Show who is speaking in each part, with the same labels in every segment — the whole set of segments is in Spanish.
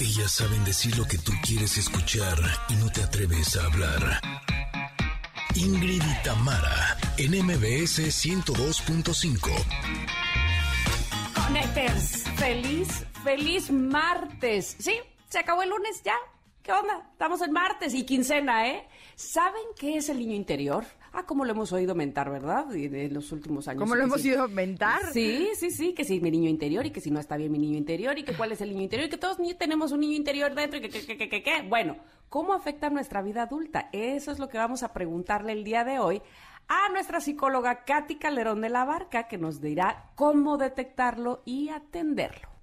Speaker 1: Ellas saben decir lo que tú quieres escuchar y no te atreves a hablar. Ingrid y Tamara, en MBS 102.5.
Speaker 2: Conecters, feliz, feliz martes. Sí, se acabó el lunes ya. ¿Qué onda? Estamos en martes y quincena, ¿eh? ¿Saben qué es el niño interior? Ah, como lo hemos oído mentar, ¿verdad? En los últimos años.
Speaker 3: ¿Cómo lo hemos
Speaker 2: sí.
Speaker 3: oído mentar?
Speaker 2: Sí, sí, sí, que sí, mi niño interior y que si no está bien mi niño interior y que cuál es el niño interior y que todos tenemos un niño interior dentro y que, que, que, que, que, que. Bueno, ¿cómo afecta nuestra vida adulta? Eso es lo que vamos a preguntarle el día de hoy a nuestra psicóloga Katy Calderón de la Barca, que nos dirá cómo detectarlo y atenderlo.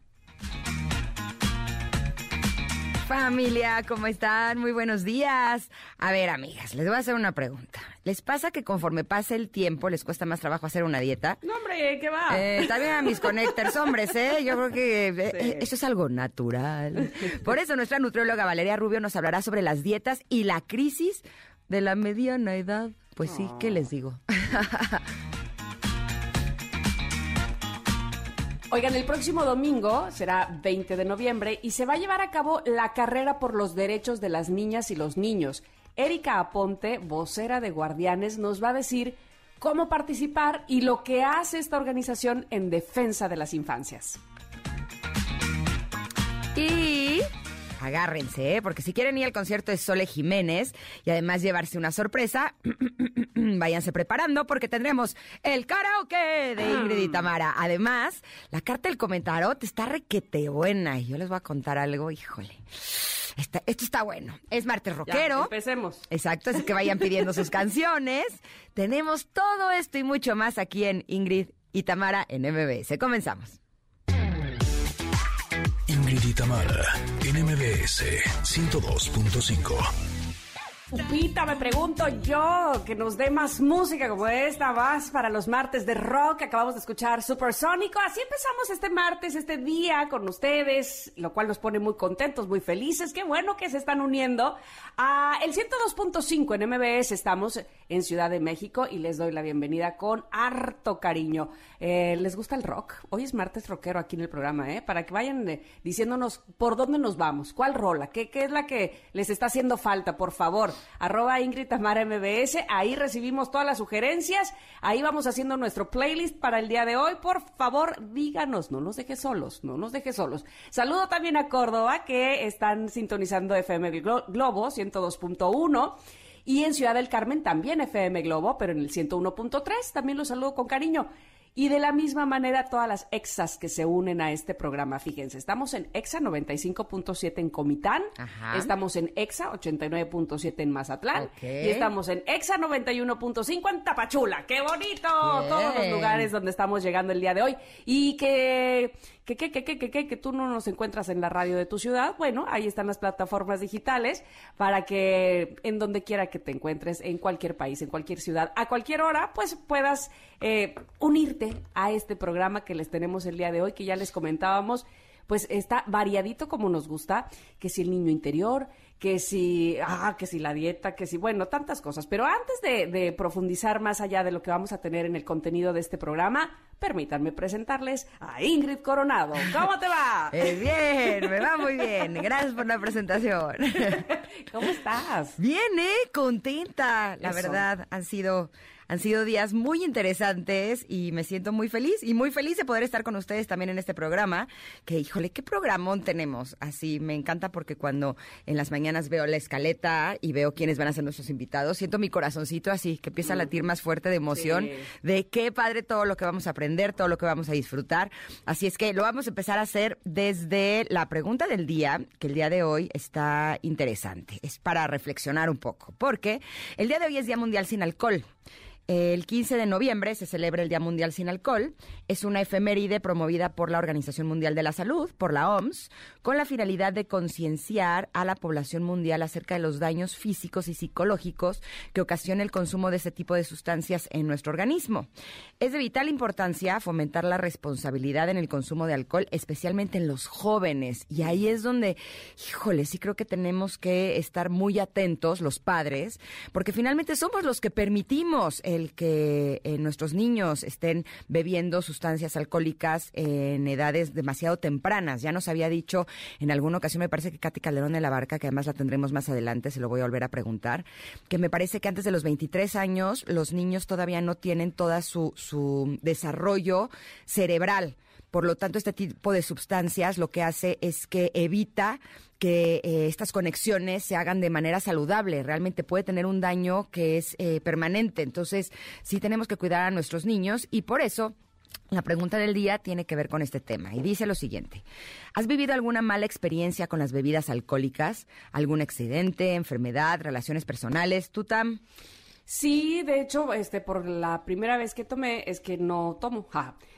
Speaker 3: Familia, ¿cómo están? Muy buenos días. A ver, amigas, les voy a hacer una pregunta. ¿Les pasa que conforme pasa el tiempo les cuesta más trabajo hacer una dieta?
Speaker 2: No, hombre, ¿qué va?
Speaker 3: Eh, también a mis connectors, hombres, ¿eh? Yo creo que eh,
Speaker 2: Sí.
Speaker 3: eh, eso es algo natural. Por eso nuestra nutrióloga Valeria Rubio nos hablará sobre las dietas y la crisis de la mediana edad. Pues sí, ¿qué les digo?
Speaker 2: Oigan, el próximo domingo será 20 de noviembre y se va a llevar a cabo la carrera por los derechos de las niñas y los niños. Erika Aponte, vocera de Guardianes, nos va a decir cómo participar y lo que hace esta organización en defensa de las infancias.
Speaker 3: Y agárrense, ¿eh? porque si quieren ir al concierto de Sole Jiménez y además llevarse una sorpresa, váyanse preparando porque tendremos el karaoke de Ingrid y Tamara. Además, la carta del comentarot está requete buena y yo les voy a contar algo, híjole. Está- esto está bueno. Es martes
Speaker 2: Ya,
Speaker 3: rockero.
Speaker 2: empecemos.
Speaker 3: Exacto, así que vayan pidiendo sus canciones. Tenemos todo esto y mucho más aquí en Ingrid y Tamara en MBS. Comenzamos.
Speaker 1: Ingrid y Tamara, en MBS 102.5.
Speaker 2: Pupita, me pregunto yo, que nos dé más música como esta, más para los martes de rock. Acabamos de escuchar Supersónico. Así empezamos este martes, este día con ustedes, lo cual nos pone muy contentos, muy felices. Qué bueno que se están uniendo a el 102.5 en MBS. Estamos en Ciudad de México y les doy la bienvenida con harto cariño. Eh, ¿Les gusta el rock? Hoy es martes rockero aquí en el programa, ¿eh? Para que vayan eh, diciéndonos por dónde nos vamos, cuál rola, qué, qué es la que les está haciendo falta, por favor. Arroba Ingrid Tamara MBS, ahí recibimos todas las sugerencias, ahí vamos haciendo nuestro playlist para el día de hoy. Por favor, díganos, no nos dejes solos, no nos dejes solos. Saludo también a Córdoba, que están sintonizando FM Glo- Globo 102.1. Y en Ciudad del Carmen también FM Globo, pero en el 101.3 también los saludo con cariño. Y de la misma manera todas las exas que se unen a este programa. Fíjense, estamos en EXA 95.7 en Comitán,
Speaker 3: Ajá.
Speaker 2: estamos en EXA 89.7 en Mazatlán
Speaker 3: Ok.
Speaker 2: y estamos en EXA 91.5 en Tapachula. ¡Qué bonito! Todos los lugares donde estamos llegando el día de hoy. Y que, que, que, que, que, que, que, que tú no nos encuentras en la radio de tu ciudad. Bueno, ahí están las plataformas digitales para que en donde quiera que te encuentres, en cualquier país, en cualquier ciudad, a cualquier hora, pues puedas eh, unirte a este programa que les tenemos el día de hoy, que ya les comentábamos pues está variadito como nos gusta, que si el niño interior, que si, ah, que si la dieta, que si, bueno, tantas cosas. Pero antes de, de profundizar más allá de lo que vamos a tener en el contenido de este programa, permítanme presentarles a Ingrid Coronado. ¿Cómo te va?
Speaker 3: Eh, bien, me va muy bien. Gracias por la presentación.
Speaker 2: ¿Cómo estás?
Speaker 3: Bien, ¿eh? Contenta. La
Speaker 2: Eso.
Speaker 3: verdad, han sido, han sido días muy interesantes y me siento muy feliz y muy feliz de poder estar con ustedes también en este programa. Que, híjole, qué programón tenemos. Así, me encanta porque cuando en las mañanas veo la escaleta y veo quiénes van a ser nuestros invitados, siento mi corazoncito así, que empieza a latir más fuerte de emoción
Speaker 2: Sí.
Speaker 3: de qué padre todo lo que vamos a aprender, todo lo que vamos a disfrutar. Así es que lo vamos a empezar a hacer desde la pregunta del día, que el día de hoy está interesante. Es para reflexionar un poco, porque el día de hoy es Día Mundial sin Alcohol. El 15 de noviembre se celebra el Día Mundial sin Alcohol. Es una efeméride promovida por la Organización Mundial de la Salud, por la OMS, con la finalidad de concienciar a la población mundial acerca de los daños físicos y psicológicos que ocasiona el consumo de ese tipo de sustancias en nuestro organismo. Es de vital importancia fomentar la responsabilidad en el consumo de alcohol, especialmente en los jóvenes. Y ahí es donde, híjole, sí creo que tenemos que estar muy atentos, los padres, porque finalmente somos los que permitimos eh, el que eh, nuestros niños estén bebiendo sustancias alcohólicas en edades demasiado tempranas. Ya nos había dicho en alguna ocasión, me parece que Katy Calderón de la Barca, que además la tendremos más adelante, se lo voy a volver a preguntar, que me parece que antes de los 23 años los niños todavía no tienen toda su, su desarrollo cerebral. Por lo tanto, este tipo de sustancias lo que hace es que evita que eh, estas conexiones se hagan de manera saludable. Realmente puede tener un daño que es eh, permanente. Entonces, sí tenemos que cuidar a nuestros niños y por eso la pregunta del día tiene que ver con este tema y dice lo siguiente. ¿Has vivido alguna mala experiencia con las bebidas alcohólicas? ¿Algún accidente, enfermedad, relaciones personales? ¿Tú, Tam?
Speaker 2: Sí, de hecho, este, por la primera vez que tomé es que no tomo.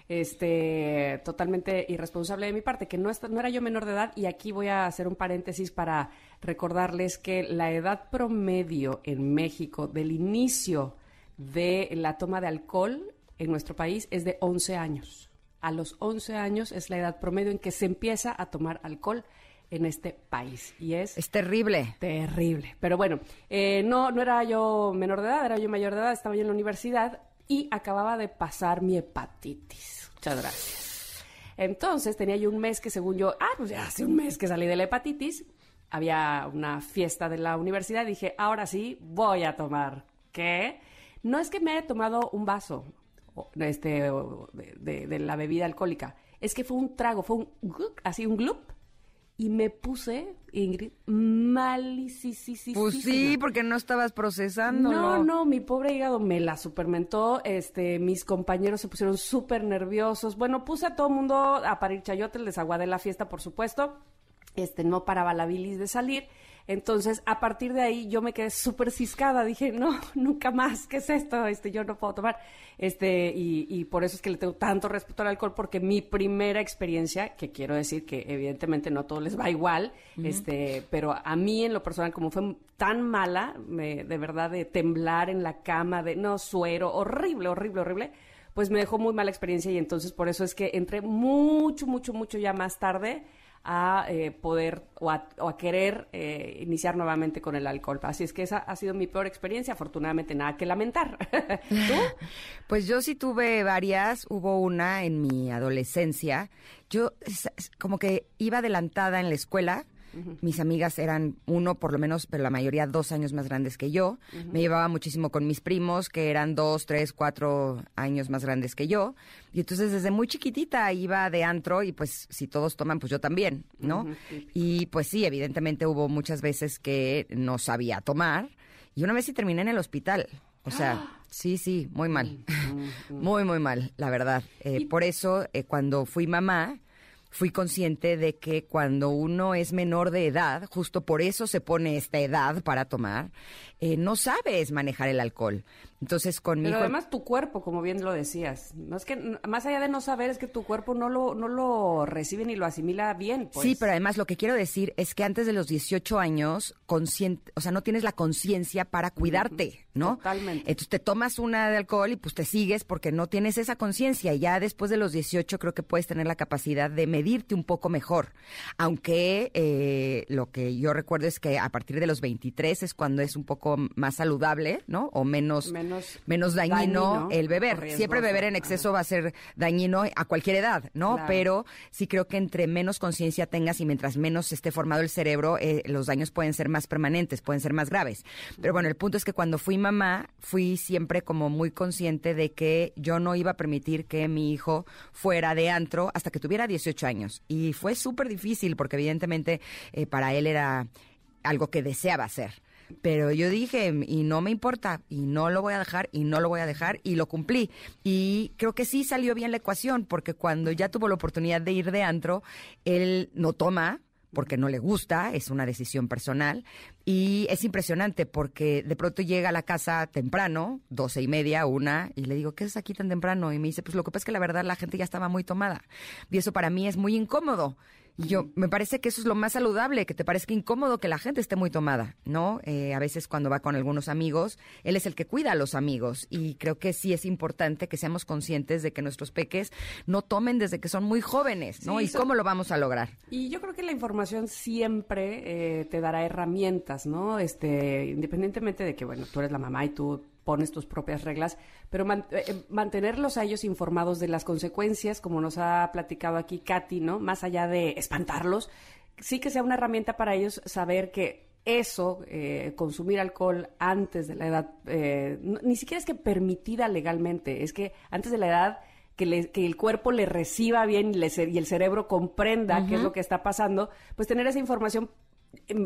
Speaker 2: Este, totalmente irresponsable de mi parte, que no, no era yo menor de edad y aquí voy a hacer un paréntesis para recordarles que la edad promedio en México del inicio de la toma de alcohol en nuestro país es de 11 años. A los 11 años es la edad promedio en que se empieza a tomar alcohol en este país. Y es...
Speaker 3: Es terrible.
Speaker 2: Terrible. Pero bueno, eh, no, no era yo menor de edad, era yo mayor de edad, estaba yo en la universidad y acababa de pasar mi hepatitis. Muchas gracias. Entonces tenía yo un mes que según yo, ah, pues ya hace un mes que salí de la hepatitis, había una fiesta de la universidad dije, ahora sí, voy a tomar. ¿Qué? No es que me haya tomado un vaso este, de, de la bebida alcohólica, es que fue un trago, fue un así un glup y me puse, Ingrid, malísimo.
Speaker 3: Pues sí, porque no estabas procesando.
Speaker 2: No, no, mi pobre hígado me la supermentó. Este, mis compañeros se pusieron súper nerviosos. Bueno, puse a todo el mundo a parir chayote, les aguadé la fiesta, por supuesto. Este, no paraba la bilis de salir. Entonces, a partir de ahí, yo me quedé súper ciscada. Dije, no, nunca más, ¿qué es esto? Este, yo no puedo tomar. Este, y, y por eso es que le tengo tanto respeto al alcohol, porque mi primera experiencia, que quiero decir que evidentemente no a todos les va igual, este, pero a mí en lo personal, como fue tan mala, me, de verdad, de temblar en la cama, de no suero, horrible, horrible, horrible, pues me dejó muy mala experiencia y entonces por eso es que entré mucho, mucho, mucho ya más tarde a eh, poder o a, querer eh, iniciar nuevamente con el alcohol. Así es que esa ha sido mi peor experiencia, afortunadamente nada que lamentar. ¿Tú?
Speaker 3: Pues yo sí tuve varias, hubo una en mi adolescencia. Yo como que iba adelantada en la escuela, mis amigas eran uno, por lo menos, pero la mayoría dos años más grandes que yo. Me llevaba muchísimo con mis primos, que eran dos, tres, cuatro años más grandes que yo. Y entonces desde muy chiquitita iba de antro y pues si todos toman, pues yo también, ¿no? Y pues sí, evidentemente hubo muchas veces que no sabía tomar. Y una vez sí terminé en el hospital. O sea, sí, sí, muy mal. muy, muy mal, la verdad. Eh, por eso, eh, cuando fui mamá, fui consciente de que cuando uno es menor de edad, justo por eso se pone esta edad para tomar, eh, no sabes manejar el alcohol. Entonces, con
Speaker 2: Pero además tu cuerpo, como bien lo decías, es que más allá de no saber es que tu cuerpo no lo no lo recibe ni lo asimila bien. Pues.
Speaker 3: Sí, pero además lo que quiero decir es que antes de los 18 años, consciente, o sea, no tienes la conciencia para cuidarte, ¿no?
Speaker 2: Totalmente.
Speaker 3: Entonces te tomas una de alcohol y pues te sigues porque no tienes esa conciencia. Y ya después de los 18 creo que puedes tener la capacidad de medirte un poco mejor. Aunque eh, lo que yo recuerdo es que a partir de los 23 es cuando es un poco más saludable, ¿no? O menos menos, dañino, el beber. Siempre beber en exceso va a ser dañino a cualquier edad, ¿no? Pero sí creo que entre menos conciencia tengas y mientras menos esté formado el cerebro, eh, los daños pueden ser más permanentes, pueden ser más graves. Pero bueno, el punto es que cuando fui mamá, fui siempre como muy consciente de que yo no iba a permitir que mi hijo fuera de antro hasta que tuviera 18 años. Y fue súper difícil porque evidentemente eh, para él era algo que deseaba hacer. Pero yo dije, y no me importa, y no lo voy a dejar, y no lo voy a dejar, y lo cumplí. Y creo que sí salió bien la ecuación, porque cuando ya tuvo la oportunidad de ir de antro, él no toma, porque no le gusta, es una decisión personal. Y es impresionante porque de pronto llega a la casa temprano, doce y media, una, y le digo, ¿qué es aquí tan temprano? Y me dice, pues lo que pasa es que la verdad la gente ya estaba muy tomada. Y eso para mí es muy incómodo. Y yo, me parece que eso es lo más saludable, que te parezca incómodo que la gente esté muy tomada, ¿no? Eh, a veces cuando va con algunos amigos, él es el que cuida a los amigos y creo que sí es importante que seamos conscientes de que nuestros peques no tomen desde que son muy jóvenes, ¿no? ¿Y cómo lo vamos a lograr?
Speaker 2: Y yo creo que la información siempre eh, te dará herramientas, ¿no? Este, independientemente de que, bueno, tú eres la mamá y tú pones tus propias reglas, pero eh, mantenerlos a ellos informados de las consecuencias, como nos ha platicado aquí Katy, ¿no? Más allá de espantarlos, sí que sea una herramienta para ellos saber que eso, eh, consumir alcohol antes de la edad, eh, ni siquiera es que permitida legalmente, es que antes de la edad que, que el cuerpo le reciba bien y, y el cerebro comprenda qué es lo que está pasando, pues tener esa información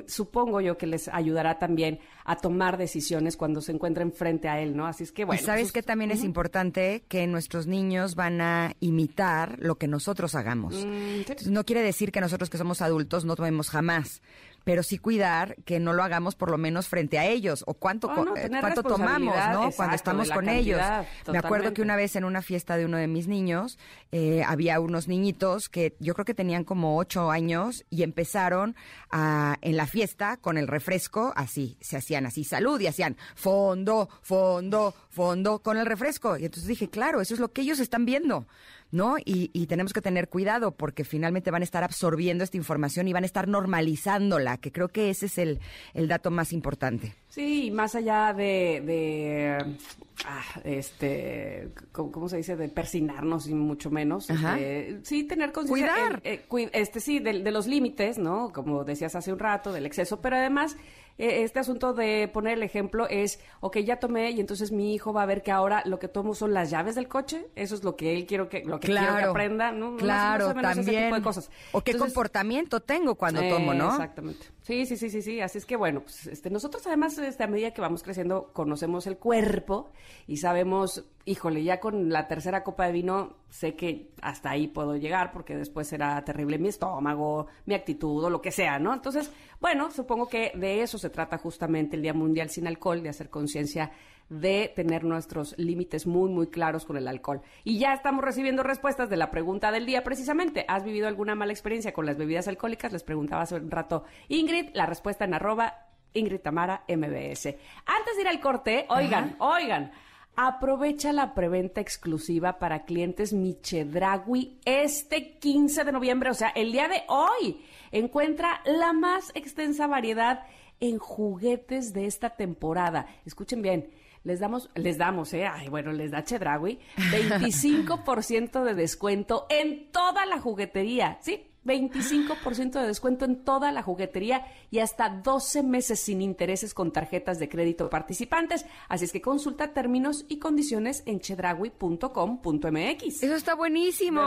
Speaker 2: supongo yo que les ayudará también a tomar decisiones cuando se encuentren frente a él, ¿no? Así es que bueno.
Speaker 3: Y sabes pues, que también es importante que nuestros niños van a imitar lo que nosotros hagamos. Mm, no quiere decir que nosotros que somos adultos no tomemos jamás, pero sí cuidar que no lo hagamos por lo menos frente a ellos o cuánto, oh, eh, cuánto tomamos, ¿no? Cuando estamos con ellos. Me acuerdo que una vez en una fiesta de uno de mis niños eh, había unos niñitos que yo creo que tenían como ocho años y empezaron a, en la fiesta con el refresco así, se hacían así salud y hacían fondo, fondo, fondo con el refresco. Y entonces dije, claro, eso es lo que ellos están viendo. ¿No? Y, y, tenemos que tener cuidado porque finalmente van a estar absorbiendo esta información y van a estar normalizándola, que creo que ese es el, el dato más importante.
Speaker 2: Sí, más allá de, de ah, este, ¿cómo, se dice? De persinarnos y mucho menos. Este, sí, tener conciencia.
Speaker 3: Cuidar.
Speaker 2: Eh, este, sí, de, de los límites, ¿no? Como decías hace un rato, del exceso, pero además este asunto de poner el ejemplo es, ok, ya tomé y entonces mi hijo va a ver que ahora lo que tomo son las llaves del coche, eso es lo que él quiero que, lo que quiero que aprenda, ¿no?
Speaker 3: Claro, también. cosas. O qué comportamiento tengo cuando tomo, ¿no?
Speaker 2: Exactamente. Sí, sí, sí, sí, sí. Así es que bueno, pues este, nosotros además este, a medida que vamos creciendo conocemos el cuerpo y sabemos, híjole, ya con la tercera copa de vino sé que hasta ahí puedo llegar porque después será terrible mi estómago, mi actitud o lo que sea, ¿no? Entonces, bueno, supongo que de eso se trata justamente el Día Mundial sin Alcohol, de hacer conciencia de tener nuestros límites muy, muy claros con el alcohol. Y ya estamos recibiendo respuestas de la pregunta del día precisamente. ¿Has vivido alguna mala experiencia con las bebidas alcohólicas? Les preguntaba hace un rato Ingrid, la respuesta en arroba Ingrid Tamara MBS. Antes de ir al corte, oigan, oigan. Aprovecha la preventa exclusiva para clientes Michedragui este 15 de noviembre, o sea, el día de hoy. Encuentra la más extensa variedad en juguetes de esta temporada. Escuchen bien, les damos, les damos, eh, ay, bueno, les da Chedraui, 25% de descuento en toda la juguetería, ¿sí? 25% de descuento en toda la juguetería y hasta 12 meses sin intereses con tarjetas de crédito participantes. Así es que consulta términos y condiciones en chedragui.com.mx.
Speaker 3: Eso está buenísimo.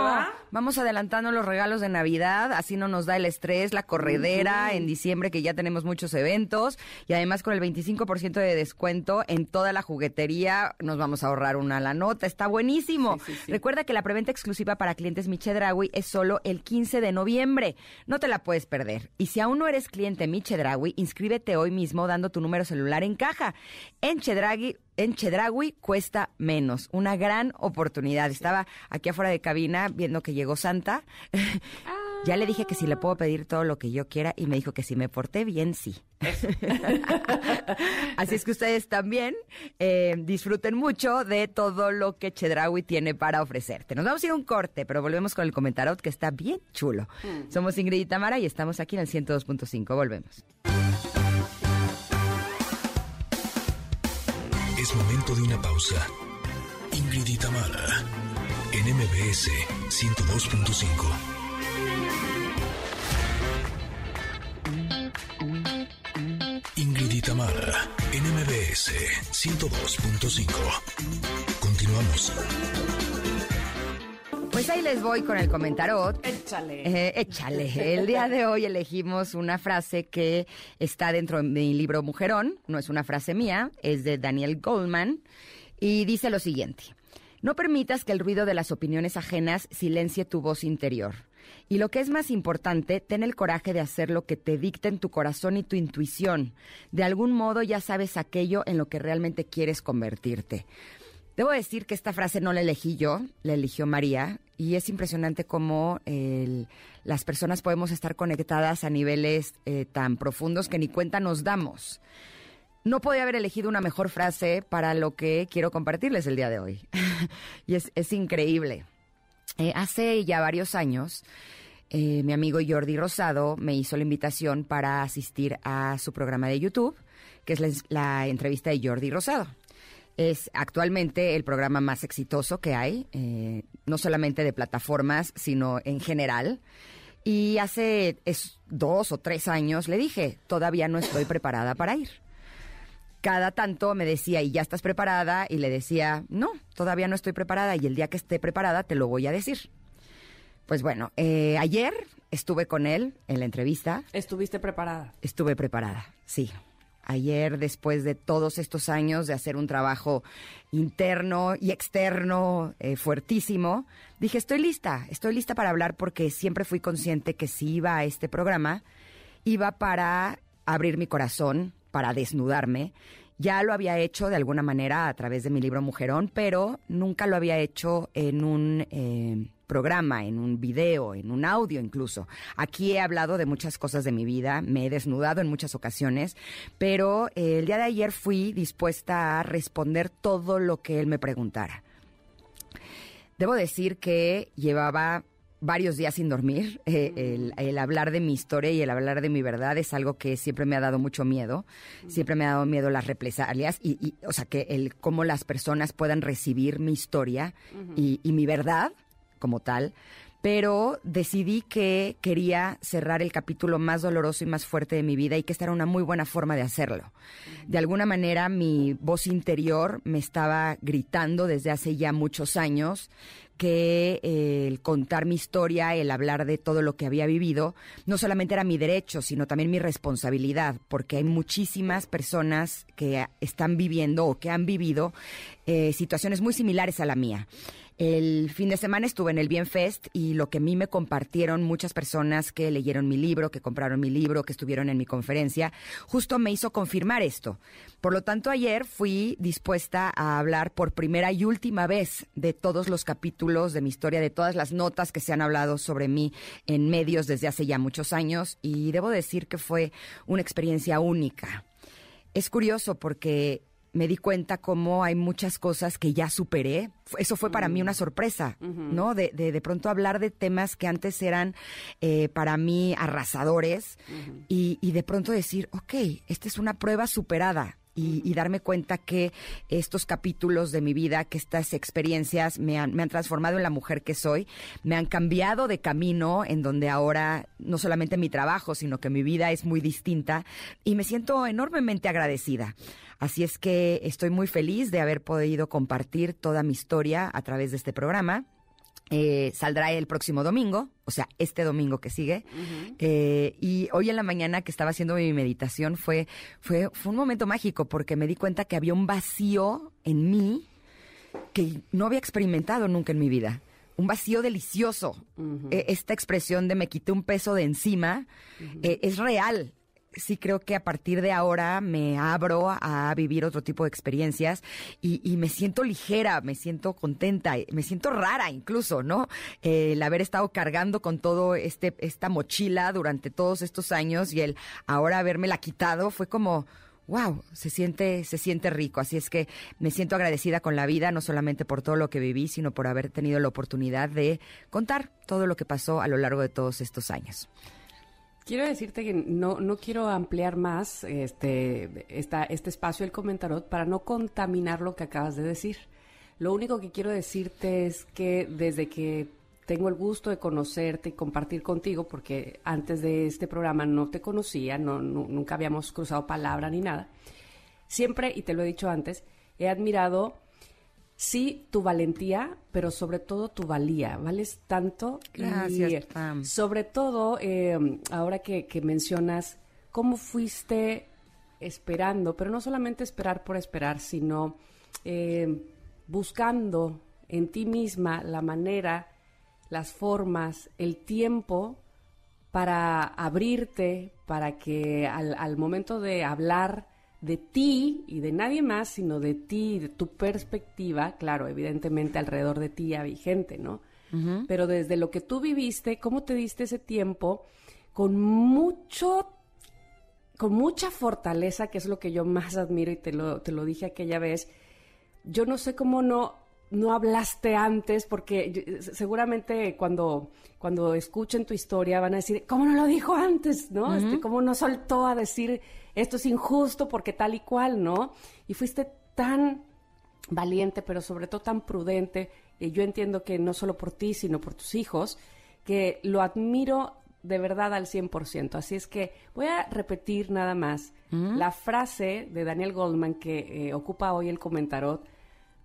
Speaker 3: Vamos adelantando los regalos de Navidad, así no nos da el estrés, la corredera en diciembre que ya tenemos muchos eventos y además con el 25% de descuento en toda la juguetería nos vamos a ahorrar una la nota. Está buenísimo. Recuerda que la preventa exclusiva para clientes Michedragui es solo el 15 de noviembre noviembre. No te la puedes perder. Y si aún no eres cliente Mi Chedraui, inscríbete hoy mismo dando tu número celular en caja. En Chedragui en Chedragui cuesta menos. Una gran oportunidad. Estaba aquí afuera de cabina viendo que llegó Santa. Ya le dije que si le puedo pedir todo lo que yo quiera y me dijo que si me porté bien, sí. Así es que ustedes también eh, disfruten mucho de todo lo que Chedraui tiene para ofrecerte. Nos vamos a ir a un corte, pero volvemos con el comentario que está bien chulo. Mm. Somos Ingrid y Tamara y estamos aquí en el 102.5. Volvemos.
Speaker 1: Es momento de una pausa. Ingrid y Tamara en MBS 102.5. Tamara en MBS 102.5. Continuamos.
Speaker 3: Pues ahí les voy con el comentario.
Speaker 2: Échale.
Speaker 3: Eh, échale. El día de hoy elegimos una frase que está dentro de mi libro Mujerón. No es una frase mía, es de Daniel Goldman. Y dice lo siguiente. No permitas que el ruido de las opiniones ajenas silencie tu voz interior. Y lo que es más importante, ten el coraje de hacer lo que te dicten tu corazón y tu intuición. De algún modo ya sabes aquello en lo que realmente quieres convertirte. Debo decir que esta frase no la elegí yo, la eligió María, y es impresionante cómo las personas podemos estar conectadas a niveles eh, tan profundos que ni cuenta nos damos. No podía haber elegido una mejor frase para lo que quiero compartirles el día de hoy. y es increíble. Eh, hace ya varios años, eh, mi amigo Jordi Rosado me hizo la invitación para asistir a su programa de YouTube, que es la, entrevista de Jordi Rosado. Es actualmente el programa más exitoso que hay, eh, no solamente de plataformas, sino en general. Y hace dos o tres años le dije, todavía no estoy preparada para ir. Cada tanto me decía, ¿y ya estás preparada? Y le decía, no, todavía no estoy preparada y el día que esté preparada te lo voy a decir. Pues bueno, eh, ayer estuve con él en la entrevista.
Speaker 2: ¿Estuviste preparada?
Speaker 3: Estuve preparada, sí. Ayer, después de todos estos años de hacer un trabajo interno y externo eh, fuertísimo, dije, estoy lista, estoy lista para hablar porque siempre fui consciente que si iba a este programa, iba para abrir mi corazón, para desnudarme. Ya lo había hecho de alguna manera a través de mi libro Mujerón, pero nunca lo había hecho en un... Eh, programa, en un video, en un audio incluso. Aquí he hablado de muchas cosas de mi vida, me he desnudado en muchas ocasiones, pero eh, el día de ayer fui dispuesta a responder todo lo que él me preguntara. Debo decir que llevaba varios días sin dormir. Eh, el, hablar de mi historia y el hablar de mi verdad es algo que siempre me ha dado mucho miedo. Siempre me ha dado miedo las represalias y, o sea, que el cómo las personas puedan recibir mi historia y, y mi verdad como tal, pero decidí que quería cerrar el capítulo más doloroso y más fuerte de mi vida y que esta era una muy buena forma de hacerlo. De alguna manera mi voz interior me estaba gritando desde hace ya muchos años que eh, el contar mi historia, el hablar de todo lo que había vivido, no solamente era mi derecho, sino también mi responsabilidad, porque hay muchísimas personas que están viviendo o que han vivido eh, situaciones muy similares a la mía. El fin de semana estuve en el Bienfest y lo que a mí me compartieron muchas personas que leyeron mi libro, que compraron mi libro, que estuvieron en mi conferencia, justo me hizo confirmar esto. Por lo tanto, ayer fui dispuesta a hablar por primera y última vez de todos los capítulos de mi historia, de todas las notas que se han hablado sobre mí en medios desde hace ya muchos años y debo decir que fue una experiencia única. Es curioso porque me di cuenta cómo hay muchas cosas que ya superé. Eso fue para mí una mm. sorpresa, ¿no? De, de, de, pronto hablar de temas que antes eran eh, para mí arrasadores y, y de pronto decir, ok, esta es una prueba superada y, darme cuenta que estos capítulos de mi vida, que estas experiencias me han, me han transformado en la mujer que soy, me han cambiado de camino en donde ahora no solamente mi trabajo, sino que mi vida es muy distinta y me siento enormemente agradecida. Así es que estoy muy feliz de haber podido compartir toda mi historia a través de este programa. Eh, saldrá el próximo domingo, o sea, este domingo que sigue. Eh, y hoy en la mañana que estaba haciendo mi meditación fue, fue, fue un momento mágico porque me di cuenta que había un vacío en mí que no había experimentado nunca en mi vida. Un vacío delicioso. E, esta expresión de me quité un peso de encima eh, es real sí creo que a partir de ahora me abro a vivir otro tipo de experiencias y, me siento ligera, me siento contenta, me siento rara incluso, ¿no? el haber estado cargando con todo este esta mochila durante todos estos años y el ahora haberme la quitado fue como wow, se siente, se siente rico. Así es que me siento agradecida con la vida, no solamente por todo lo que viví, sino por haber tenido la oportunidad de contar todo lo que pasó a lo largo de todos estos años.
Speaker 2: Quiero decirte que no, no quiero ampliar más este, esta, este espacio del comentarot para no contaminar lo que acabas de decir. Lo único que quiero decirte es que desde que tengo el gusto de conocerte y compartir contigo, porque antes de este programa no te conocía, no, nunca habíamos cruzado palabra ni nada, siempre, y te lo he dicho antes, he admirado sí tu valentía, pero sobre todo tu valía. Vales tanto.
Speaker 3: Gracias.
Speaker 2: sobre todo, eh, ahora que, mencionas cómo fuiste esperando, pero no solamente esperar por esperar, sino eh, buscando en ti misma la manera, las formas, el tiempo para abrirte, para que al, al momento de hablar, de ti y de nadie más, sino de ti, de tu perspectiva, claro, evidentemente alrededor de ti hay gente, ¿no? Pero desde lo que tú viviste, ¿cómo te diste ese tiempo con mucho, con mucha fortaleza, que es lo que yo más admiro y te lo, te lo dije aquella vez? Yo no sé cómo no, no hablaste antes, porque seguramente cuando, cuando escuchen tu historia van a decir, ¿cómo no lo dijo antes? ¿No? Este, ¿Cómo no soltó a decir esto es injusto porque tal y cual, ¿no? Y fuiste tan valiente, pero sobre todo tan prudente. Y yo entiendo que no solo por ti, sino por tus hijos, que lo admiro de verdad al 100%. Así es que voy a repetir nada más la frase de Daniel Goldman que eh, ocupa hoy el comentarot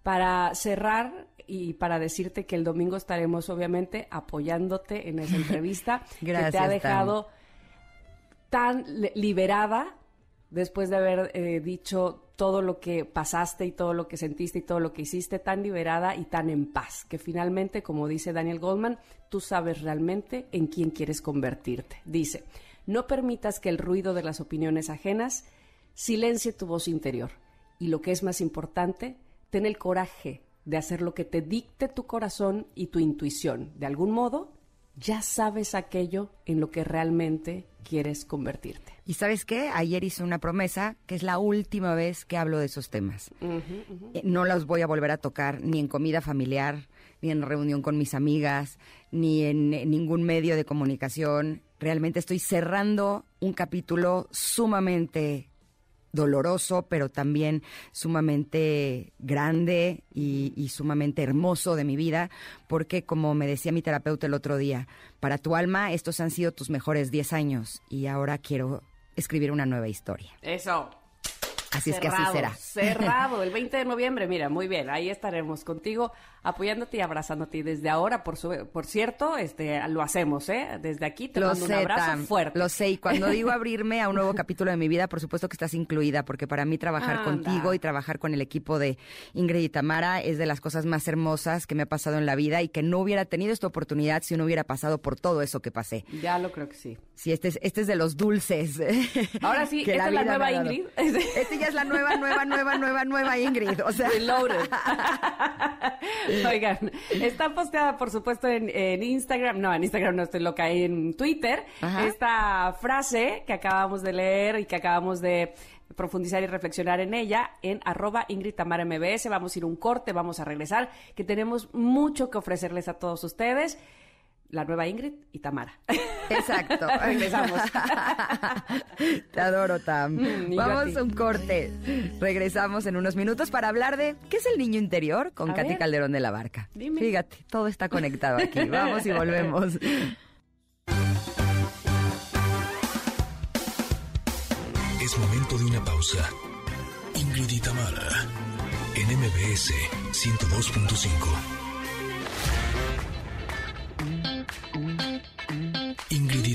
Speaker 2: para cerrar y para decirte que el domingo estaremos obviamente apoyándote en esa entrevista que te ha dejado tan liberada después de haber eh, dicho todo lo que pasaste y todo lo que sentiste y todo lo que hiciste, tan liberada y tan en paz, que finalmente, como dice Daniel Goldman, tú sabes realmente en quién quieres convertirte. Dice, no permitas que el ruido de las opiniones ajenas silencie tu voz interior. Y lo que es más importante, ten el coraje de hacer lo que te dicte tu corazón y tu intuición. De algún modo, ya sabes aquello en lo que realmente quieres convertirte.
Speaker 3: Y sabes qué, ayer hice una promesa que es la última vez que hablo de esos temas. Eh, no los voy a volver a tocar ni en comida familiar, ni en reunión con mis amigas, ni en, en ningún medio de comunicación. Realmente estoy cerrando un capítulo sumamente doloroso, pero también sumamente grande y, sumamente hermoso de mi vida, porque como me decía mi terapeuta el otro día, para tu alma estos han sido tus mejores 10 años y ahora quiero escribir una nueva historia.
Speaker 2: Eso.
Speaker 3: Así es que así será.
Speaker 2: Cerrado, el 20 de noviembre, mira, muy bien, ahí estaremos contigo apoyándote y abrazándote. Y desde ahora, por, por cierto, este, lo hacemos, ¿eh? Desde aquí te mando un abrazo fuerte.
Speaker 3: Lo sé, y cuando digo abrirme a un nuevo capítulo de mi vida, por supuesto que estás incluida, porque para mí trabajar contigo y trabajar con el equipo de Ingrid y Tamara es de las cosas más hermosas que me ha pasado en la vida y que no hubiera tenido esta oportunidad si no hubiera pasado por todo eso que pasé.
Speaker 2: Ya lo creo que sí.
Speaker 3: Sí, este es, este es de los dulces.
Speaker 2: Ahora sí, esta es la nueva Ingrid.
Speaker 3: Este ya es la nueva, nueva, nueva, nueva, nueva Ingrid. O sea.
Speaker 2: Oigan, está posteada, por supuesto, en, Instagram. No, en Instagram no estoy loca, en Twitter. Esta frase que acabamos de leer y que acabamos de profundizar y reflexionar en ella en arroba Ingrid Tamara MBS. Vamos a ir un corte, vamos a regresar, que tenemos mucho que ofrecerles a todos ustedes la nueva Ingrid y Tamara.
Speaker 3: Exacto.
Speaker 2: Regresamos.
Speaker 3: Te adoro, Tam. Mm, Vamos a un corte. Regresamos en unos minutos para hablar de qué es el niño interior con Katy Calderón de la Barca. Fíjate, todo está conectado aquí. Vamos y volvemos.
Speaker 1: Es momento de una pausa. Ingrid y Tamara en MBS 102.5.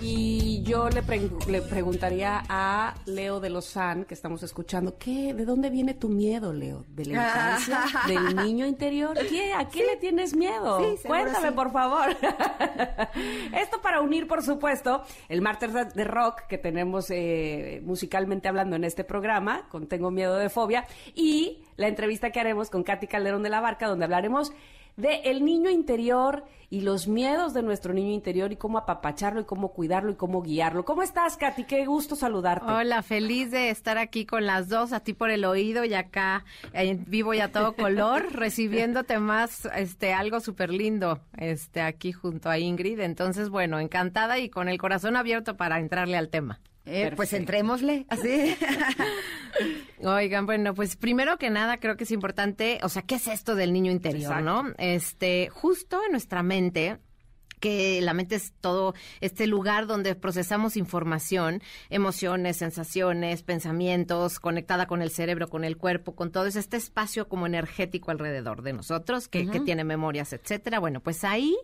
Speaker 2: Y yo le, le, preguntaría a Leo de Lozán, que estamos escuchando, ¿qué, ¿de dónde viene tu miedo, Leo? ¿De la infancia? ¿Del niño interior? ¿Qué, ¿A qué le tienes miedo? Cuéntame, por favor. Esto para unir, por supuesto, el martes de rock que tenemos eh, musicalmente hablando en este programa, con Tengo Miedo de Fobia, y la entrevista que haremos con Katy Calderón de la Barca, donde hablaremos de el niño interior y los miedos de nuestro niño interior y cómo apapacharlo y cómo cuidarlo y cómo guiarlo. ¿Cómo estás, Katy? Qué gusto saludarte.
Speaker 4: Hola, feliz de estar aquí con las dos, a ti por el oído y acá en vivo y a todo color, recibiéndote más, este, algo súper lindo, este, aquí junto a Ingrid. Entonces, bueno, encantada y con el corazón abierto para entrarle al tema.
Speaker 3: Eh, pues entrémosle, así.
Speaker 4: Oigan, bueno, pues primero que nada creo que es importante, o sea, ¿qué es esto del niño interior, no? Este, justo en nuestra mente que la mente es todo este lugar donde procesamos información, emociones, sensaciones, pensamientos, conectada con el cerebro, con el cuerpo, con todo ese este espacio como energético alrededor de nosotros que, que tiene memorias, etcétera. Bueno, pues ahí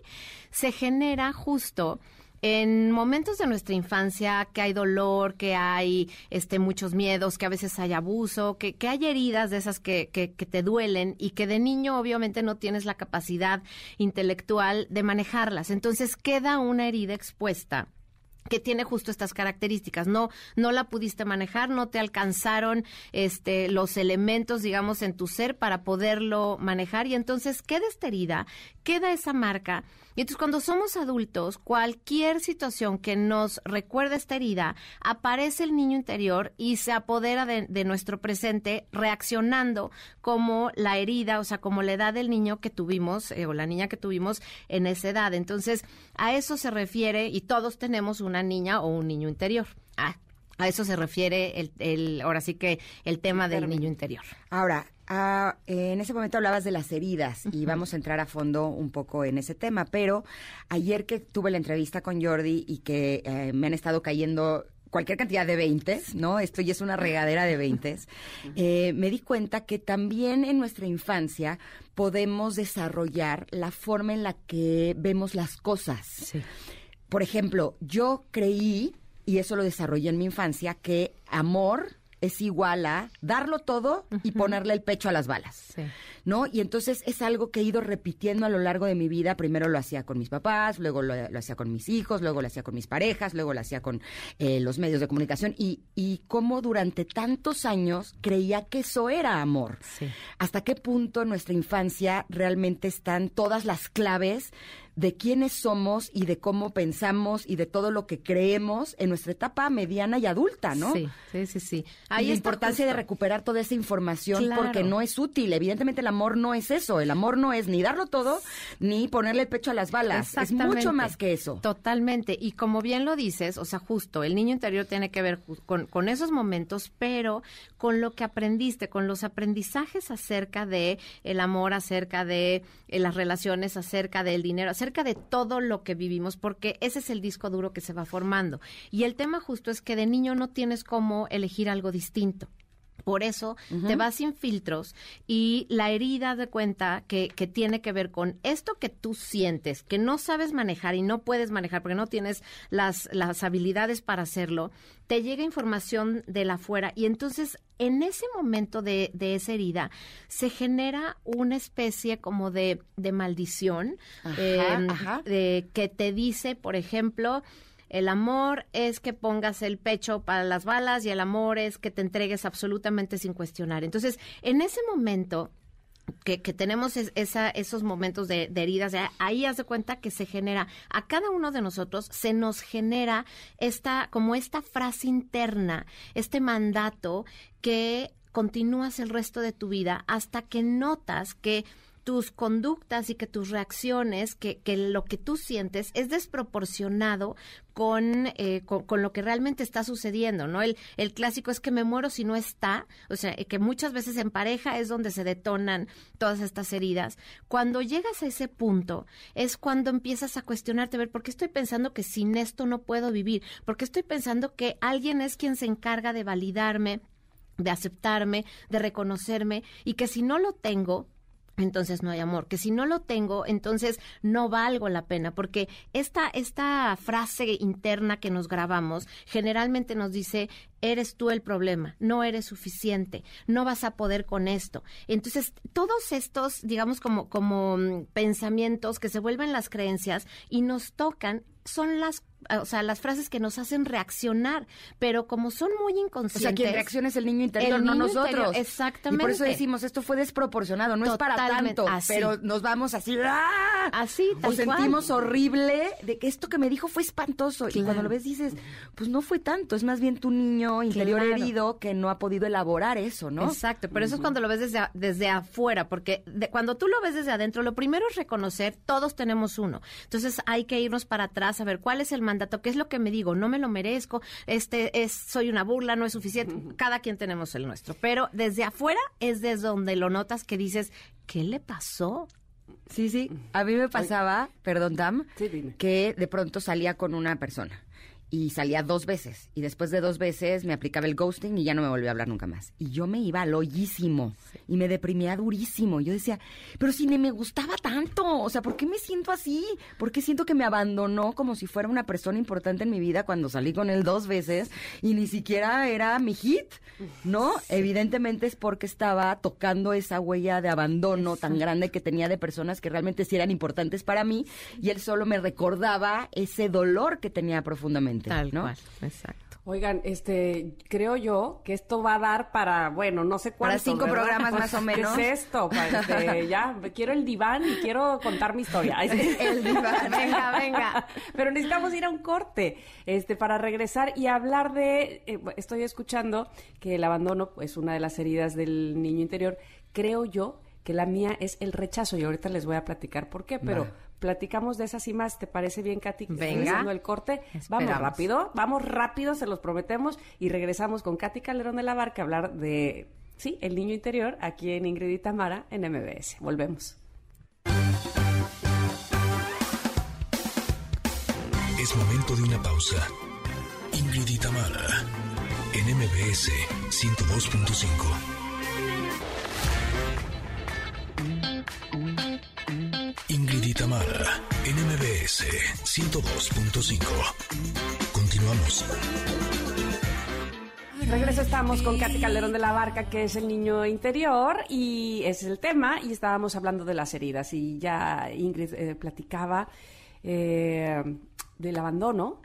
Speaker 4: se genera justo en momentos de nuestra infancia que hay dolor, que hay este muchos miedos, que a veces hay abuso, que, que hay heridas de esas que, que, que, te duelen y que de niño obviamente no tienes la capacidad intelectual de manejarlas. Entonces queda una herida expuesta que tiene justo estas características. No, no la pudiste manejar, no te alcanzaron este, los elementos, digamos, en tu ser para poderlo manejar y entonces queda esta herida, queda esa marca y entonces cuando somos adultos, cualquier situación que nos recuerde esta herida, aparece el niño interior y se apodera de, nuestro presente reaccionando como la herida, o sea, como la edad del niño que tuvimos eh, o la niña que tuvimos en esa edad. Entonces, a eso se refiere y todos tenemos un una niña o un niño interior. Ah, a eso se refiere el, el ahora sí que el tema del niño interior.
Speaker 3: Ahora, ah, en ese momento hablabas de las heridas y vamos a entrar a fondo un poco en ese tema, pero ayer que tuve la entrevista con Jordi y que eh, me han estado cayendo cualquier cantidad de veintes, ¿no? Esto ya es una regadera de veintes. Eh, me di cuenta que también en nuestra infancia podemos desarrollar la forma en la que vemos las cosas. Por ejemplo, yo creí, y eso lo desarrollé en mi infancia, que amor es igual a darlo todo y ponerle el pecho a las balas. ¿No? Y entonces es algo que he ido repitiendo a lo largo de mi vida. Primero lo hacía con mis papás, luego lo, lo hacía con mis hijos, luego lo hacía con mis parejas, luego lo hacía con eh, los medios de comunicación. Y, y cómo durante tantos años creía que eso era amor. ¿Hasta qué punto en nuestra infancia realmente están todas las claves de quiénes somos y de cómo pensamos y de todo lo que creemos en nuestra etapa mediana y adulta, ¿no?
Speaker 4: Sí, sí, sí, sí.
Speaker 3: Hay la importancia de recuperar toda esa información porque no es útil. Evidentemente el amor no es eso. El amor no es ni darlo todo ni ponerle el pecho a las balas. Es mucho más que eso.
Speaker 4: Totalmente. Y como bien lo dices, o sea, justo, el niño interior tiene que ver con, con esos momentos, pero con lo que aprendiste, con los aprendizajes acerca de el amor, acerca de eh, las relaciones, acerca del dinero, acerca de todo lo que vivimos, porque ese es el disco duro que se va formando. Y el tema justo es que de niño no tienes cómo elegir algo distinto. Por eso te vas sin filtros y la herida de cuenta que, que, tiene que ver con esto que tú sientes, que no sabes manejar y no puedes manejar porque no tienes las, las habilidades para hacerlo, te llega información de la afuera y entonces en ese momento de, de esa herida se genera una especie como de, de maldición eh, De, que te dice, por ejemplo, el amor es que pongas el pecho para las balas y el amor es que te entregues absolutamente sin cuestionar. Entonces, en ese momento que, tenemos esos momentos de, heridas, ahí haz de cuenta que se genera, a cada uno de nosotros se nos genera esta, como esta frase interna, este mandato que continúas el resto de tu vida hasta que notas que tus conductas y que tus reacciones, que, que lo que tú sientes es desproporcionado con, eh, con, lo que realmente está sucediendo, ¿no? El, el clásico es que me muero si no está, o sea, que muchas veces en pareja es donde se detonan todas estas heridas. Cuando llegas a ese punto es cuando empiezas a cuestionarte, a ver, ¿por qué estoy pensando que sin esto no puedo vivir? ¿Por qué estoy pensando que alguien es quien se encarga de validarme? de aceptarme, de reconocerme y que si no lo tengo, entonces no hay amor. Que si no lo tengo, entonces no valgo la pena, porque esta, esta frase interna que nos grabamos generalmente nos dice, eres tú el problema, no eres suficiente, no vas a poder con esto. Entonces, todos estos, digamos, como, como mm, pensamientos que se vuelven las creencias y nos tocan, son las o sea, las frases que nos hacen reaccionar, pero como son muy inconscientes. O sea,
Speaker 3: quien reacciona es el niño interior, no nosotros.
Speaker 4: exactamente.
Speaker 3: Y por eso decimos, esto fue desproporcionado, no es para tanto, pero nos vamos así, ¡ah!
Speaker 4: Así,
Speaker 3: O sentimos horrible de que esto que me dijo fue espantoso. Y cuando lo ves dices, pues no fue tanto, es más bien tu niño interior herido que no ha podido elaborar eso, ¿no?
Speaker 4: Exacto, pero eso es cuando lo ves desde, desde afuera, porque cuando tú lo ves desde adentro, lo primero es reconocer, todos tenemos uno. Entonces hay que irnos para atrás a ver cuál es el mandato, qué es lo que me digo, no me lo merezco, este es, soy una burla, no es suficiente. Cada quien tenemos el nuestro. Pero desde afuera es desde donde lo notas que dices, ¿qué le pasó?
Speaker 3: Sí, sí. A mí me pasaba, perdón, Dam, que de pronto salía con una persona y salía dos veces. Y después de dos veces me aplicaba el ghosting y ya no me volvió a hablar nunca más. Y yo me iba al hoyísimo y me deprimía durísimo. Yo decía, pero si ni me gustaba tanto, o sea, ¿por qué me siento así? ¿Por qué siento que me abandonó como si fuera una persona importante en mi vida cuando salí con él dos veces y ni siquiera era mi hit? ¿No? Evidentemente es porque estaba tocando esa huella de abandono tan grande que tenía de personas que realmente sí eran importantes para mí y él solo me recordaba ese dolor que tenía profundamente.
Speaker 4: Tal
Speaker 3: ¿no?
Speaker 4: cual, exacto.
Speaker 2: Oigan, este, creo yo que esto va a dar para, bueno, no sé cuánto.
Speaker 3: Para cinco programas más o menos.
Speaker 2: ¿Qué es esto? este, ya, quiero el diván y quiero contar mi historia.
Speaker 3: el diván,
Speaker 2: venga, venga. Pero necesitamos ir a un corte, este, para regresar y hablar de, eh, estoy escuchando que el abandono es una de las heridas del niño interior. Creo yo que la mía es el rechazo y ahorita les voy a platicar por qué, pero platicamos de esas y más. ¿Te parece bien, Katy?
Speaker 4: Venga.
Speaker 2: haciendo el corte.
Speaker 4: Esperamos.
Speaker 2: Vamos rápido, vamos rápido, se los prometemos y regresamos con Katy Calderón de la Barca a hablar de, sí, el niño interior aquí en Ingrid y Tamara en MBS. Volvemos.
Speaker 1: Es momento de una pausa. Ingrid y Tamara, en MBS 102.5. Tamara, en MBS 102.5. Continuamos.
Speaker 2: Regreso estamos con Katy Calderón de la Barca, que es el niño interior, y es el tema, y estábamos hablando de las heridas, y ya Ingrid eh, platicaba eh, del abandono.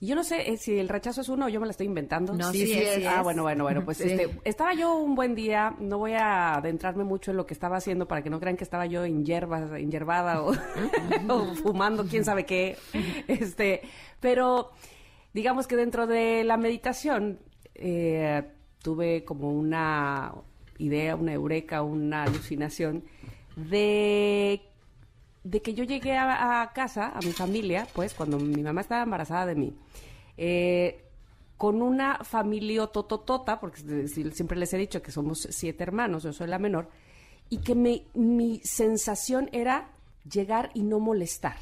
Speaker 2: Y yo no sé eh, si el rechazo es uno o yo me la estoy inventando.
Speaker 4: No, sí, sí es, sí
Speaker 2: Ah, bueno, bueno, bueno, pues
Speaker 3: Sí.
Speaker 2: este, estaba yo un buen día, no voy a adentrarme mucho en lo que estaba haciendo para que no crean que estaba yo en hierbas, en hierbada o, o fumando quién sabe qué. Este, pero digamos que dentro de la meditación eh, tuve como una idea, una eureka, una alucinación de, de que yo llegué a, casa, a mi familia, pues cuando mi mamá estaba embarazada de mí, eh, con una familia tototota, porque si- siempre les he dicho que somos siete hermanos, yo soy la menor, y que mi, mi sensación era llegar y no molestar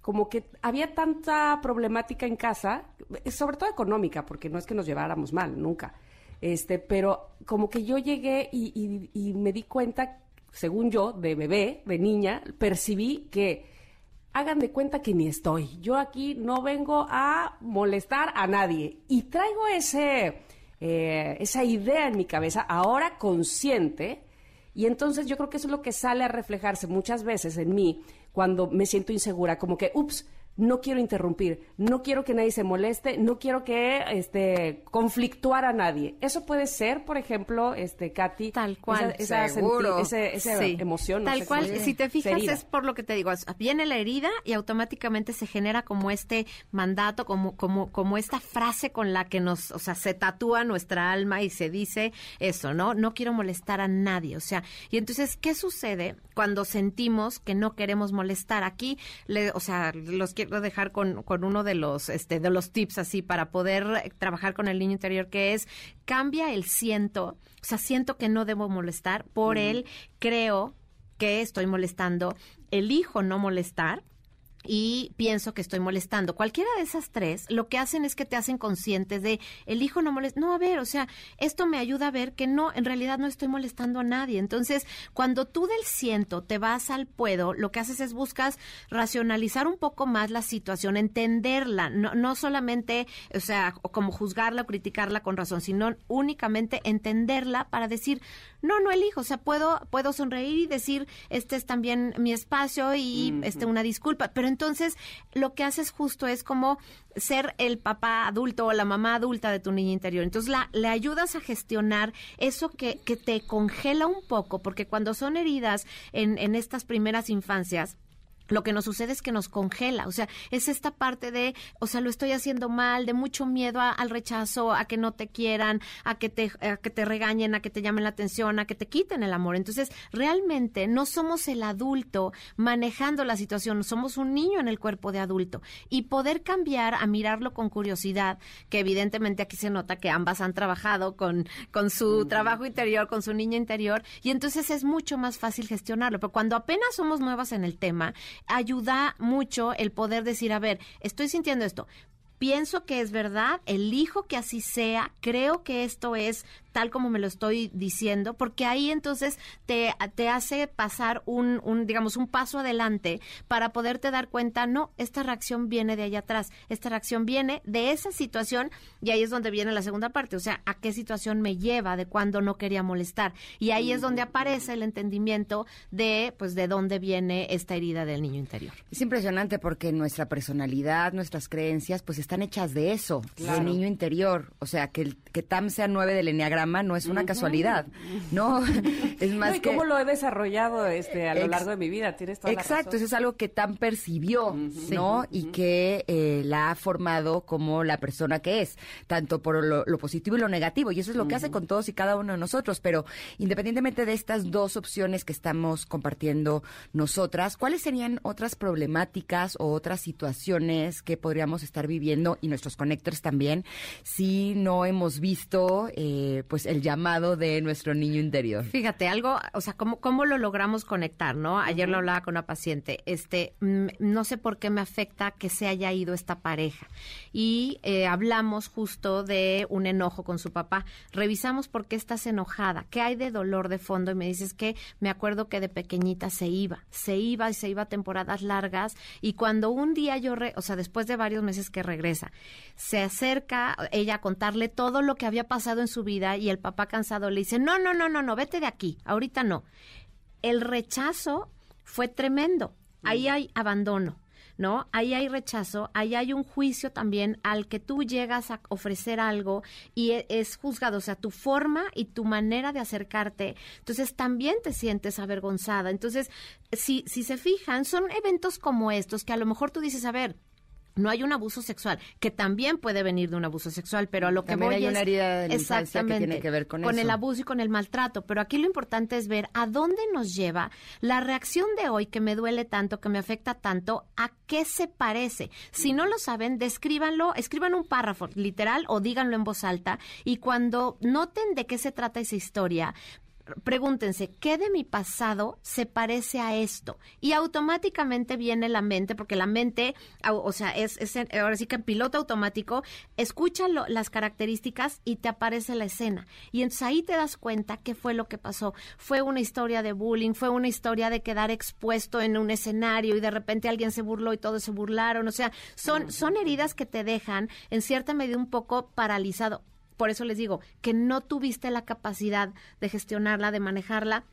Speaker 2: como que había tanta problemática en casa, eh, sobre todo económica, porque no es que nos lleváramos mal, nunca. Este, pero como que yo llegué y- y me di cuenta, según yo, de bebé, de niña, percibí que hagan de cuenta que ni estoy. Yo aquí no vengo a molestar a nadie. Y traigo ese, eh, esa idea en mi cabeza, ahora consciente, y entonces yo creo que eso es lo que sale a reflejarse muchas veces en mí cuando me siento insegura, como que, ups, no quiero interrumpir, no quiero que nadie se moleste, no quiero que este conflictuar a nadie. Eso puede ser, por ejemplo, este Katy,
Speaker 4: Tal cual.
Speaker 2: esa, esa
Speaker 3: Seguro.
Speaker 2: senti- ese- esa
Speaker 4: Sí.
Speaker 2: emoción, no
Speaker 4: Tal
Speaker 2: sé
Speaker 4: cual,
Speaker 2: cómo-
Speaker 4: si te fijas,
Speaker 2: herida.
Speaker 4: es por lo que te digo, viene la herida y automáticamente se genera como este mandato, como, como, como esta frase con la que nos, o sea, se tatúa nuestra alma y se dice eso, ¿no? No quiero molestar a nadie, o sea, y entonces, ¿qué sucede cuando sentimos que no queremos molestar? Aquí, le, o sea, los quiero dejar con, con uno de los, este, de los tips así para poder trabajar con el niño interior, que es cambia el siento, o sea, siento que no debo molestar por él, creo que estoy molestando, elijo no molestar y pienso que estoy molestando. Cualquiera de esas tres, lo que hacen es que te hacen conscientes de, elijo no molestar. No, a ver, o sea, esto me ayuda a ver que no, en realidad no estoy molestando a nadie. Entonces, cuando tú del siento te vas al puedo, lo que haces es buscas racionalizar un poco más la situación, entenderla, no, no solamente, o sea, como juzgarla o criticarla con razón, sino únicamente entenderla para decir, no, no elijo, o sea, puedo, puedo sonreír y decir, este es también mi espacio y este una disculpa, pero entonces lo que haces justo es como ser el papá adulto o la mamá adulta de tu niña interior. Entonces la, le ayudas a gestionar eso que, que te congela un poco, porque cuando son heridas en, en estas primeras infancias, lo que nos sucede es que nos congela, o sea, es esta parte de, o sea, lo estoy haciendo mal, de mucho miedo a- al rechazo, a que no te quieran, a que te, a que te regañen, a que te llamen la atención, a que te quiten el amor. Entonces, realmente no somos el adulto manejando la situación, somos un niño en el cuerpo de adulto. Y poder cambiar a mirarlo con curiosidad, que evidentemente aquí se nota que ambas han trabajado con, con su trabajo interior, con su niño interior, y entonces es mucho más fácil gestionarlo. Pero cuando apenas somos nuevas en el tema, ayuda mucho el poder decir, a ver, estoy sintiendo esto. Pienso que es verdad, elijo que así sea, creo que esto es tal como me lo estoy diciendo, porque ahí entonces te, te hace pasar un, un, digamos, un paso adelante para poderte dar cuenta, no, esta reacción viene de allá atrás, esta reacción viene de esa situación y ahí es donde viene la segunda parte, o sea, a qué situación me lleva de cuando no quería molestar. Y ahí es donde aparece el entendimiento de, pues, de dónde viene esta herida del niño interior.
Speaker 3: Es impresionante porque nuestra personalidad, nuestras creencias, pues están hechas de eso,
Speaker 2: Claro.
Speaker 3: de niño interior. O sea, que, el, que Tam sea nueve del enneagrama programa no es una casualidad, ¿no?
Speaker 2: es más y cómo lo he desarrollado este a lo largo de mi vida, tienes toda
Speaker 3: Exacto, eso es algo que tan percibió, ¿no? Y que eh, la ha formado como la persona que es, tanto por lo, positivo y lo negativo, y eso es lo que hace con todos y cada uno de nosotros, pero independientemente de estas dos opciones que estamos compartiendo nosotras, ¿cuáles serían otras problemáticas o otras situaciones que podríamos estar viviendo y nuestros conectores también si no hemos visto eh, pues el llamado de nuestro niño interior?
Speaker 4: Fíjate, algo, o sea, ¿cómo, cómo lo logramos conectar, no? Ayer lo hablaba con una paciente, este, mm, no sé por qué me afecta que se haya ido esta pareja. Y eh, hablamos justo de un enojo con su papá. Revisamos por qué estás enojada, qué hay de dolor de fondo y me dices que me acuerdo que de pequeñita se iba, se iba y se iba a temporadas largas y cuando un día yo, o sea, después de varios meses que regresa, se acerca ella a contarle todo lo que había pasado en su vida y el papá cansado le dice, no, no, no, no, no, vete de aquí, ahorita no. El rechazo fue tremendo. Ahí hay abandono. ¿no? Ahí hay rechazo, ahí hay un juicio también al que tú llegas a ofrecer algo y e, es juzgado, o sea, tu forma y tu manera de acercarte, entonces también te sientes avergonzada. Entonces, si, si se fijan, son eventos como estos que a lo mejor tú dices, a ver, no hay un abuso sexual, que también puede venir de un abuso sexual, pero a lo que
Speaker 3: voy hay una herida de exactamente, que tiene que ver con,
Speaker 4: con el abuso y con el maltrato, pero aquí lo importante es ver a dónde nos lleva la reacción de hoy que me duele tanto, que me afecta tanto, a qué se parece. Si no lo saben, descríbanlo, escriban un párrafo literal o díganlo en voz alta y cuando noten de qué se trata esa historia, pregúntense, ¿qué de mi pasado se parece a esto? Y automáticamente viene la mente, porque la mente, o sea, es, ahora sí que en piloto automático, escucha las características y te aparece la escena. Y entonces ahí te das cuenta qué fue lo que pasó. Fue una historia de bullying, fue una historia de quedar expuesto en un escenario y de repente alguien se burló y todos se burlaron. O sea, son, son heridas que te dejan en cierta medida un poco paralizado por eso les digo que no tuviste la capacidad de gestionarla, de manejarla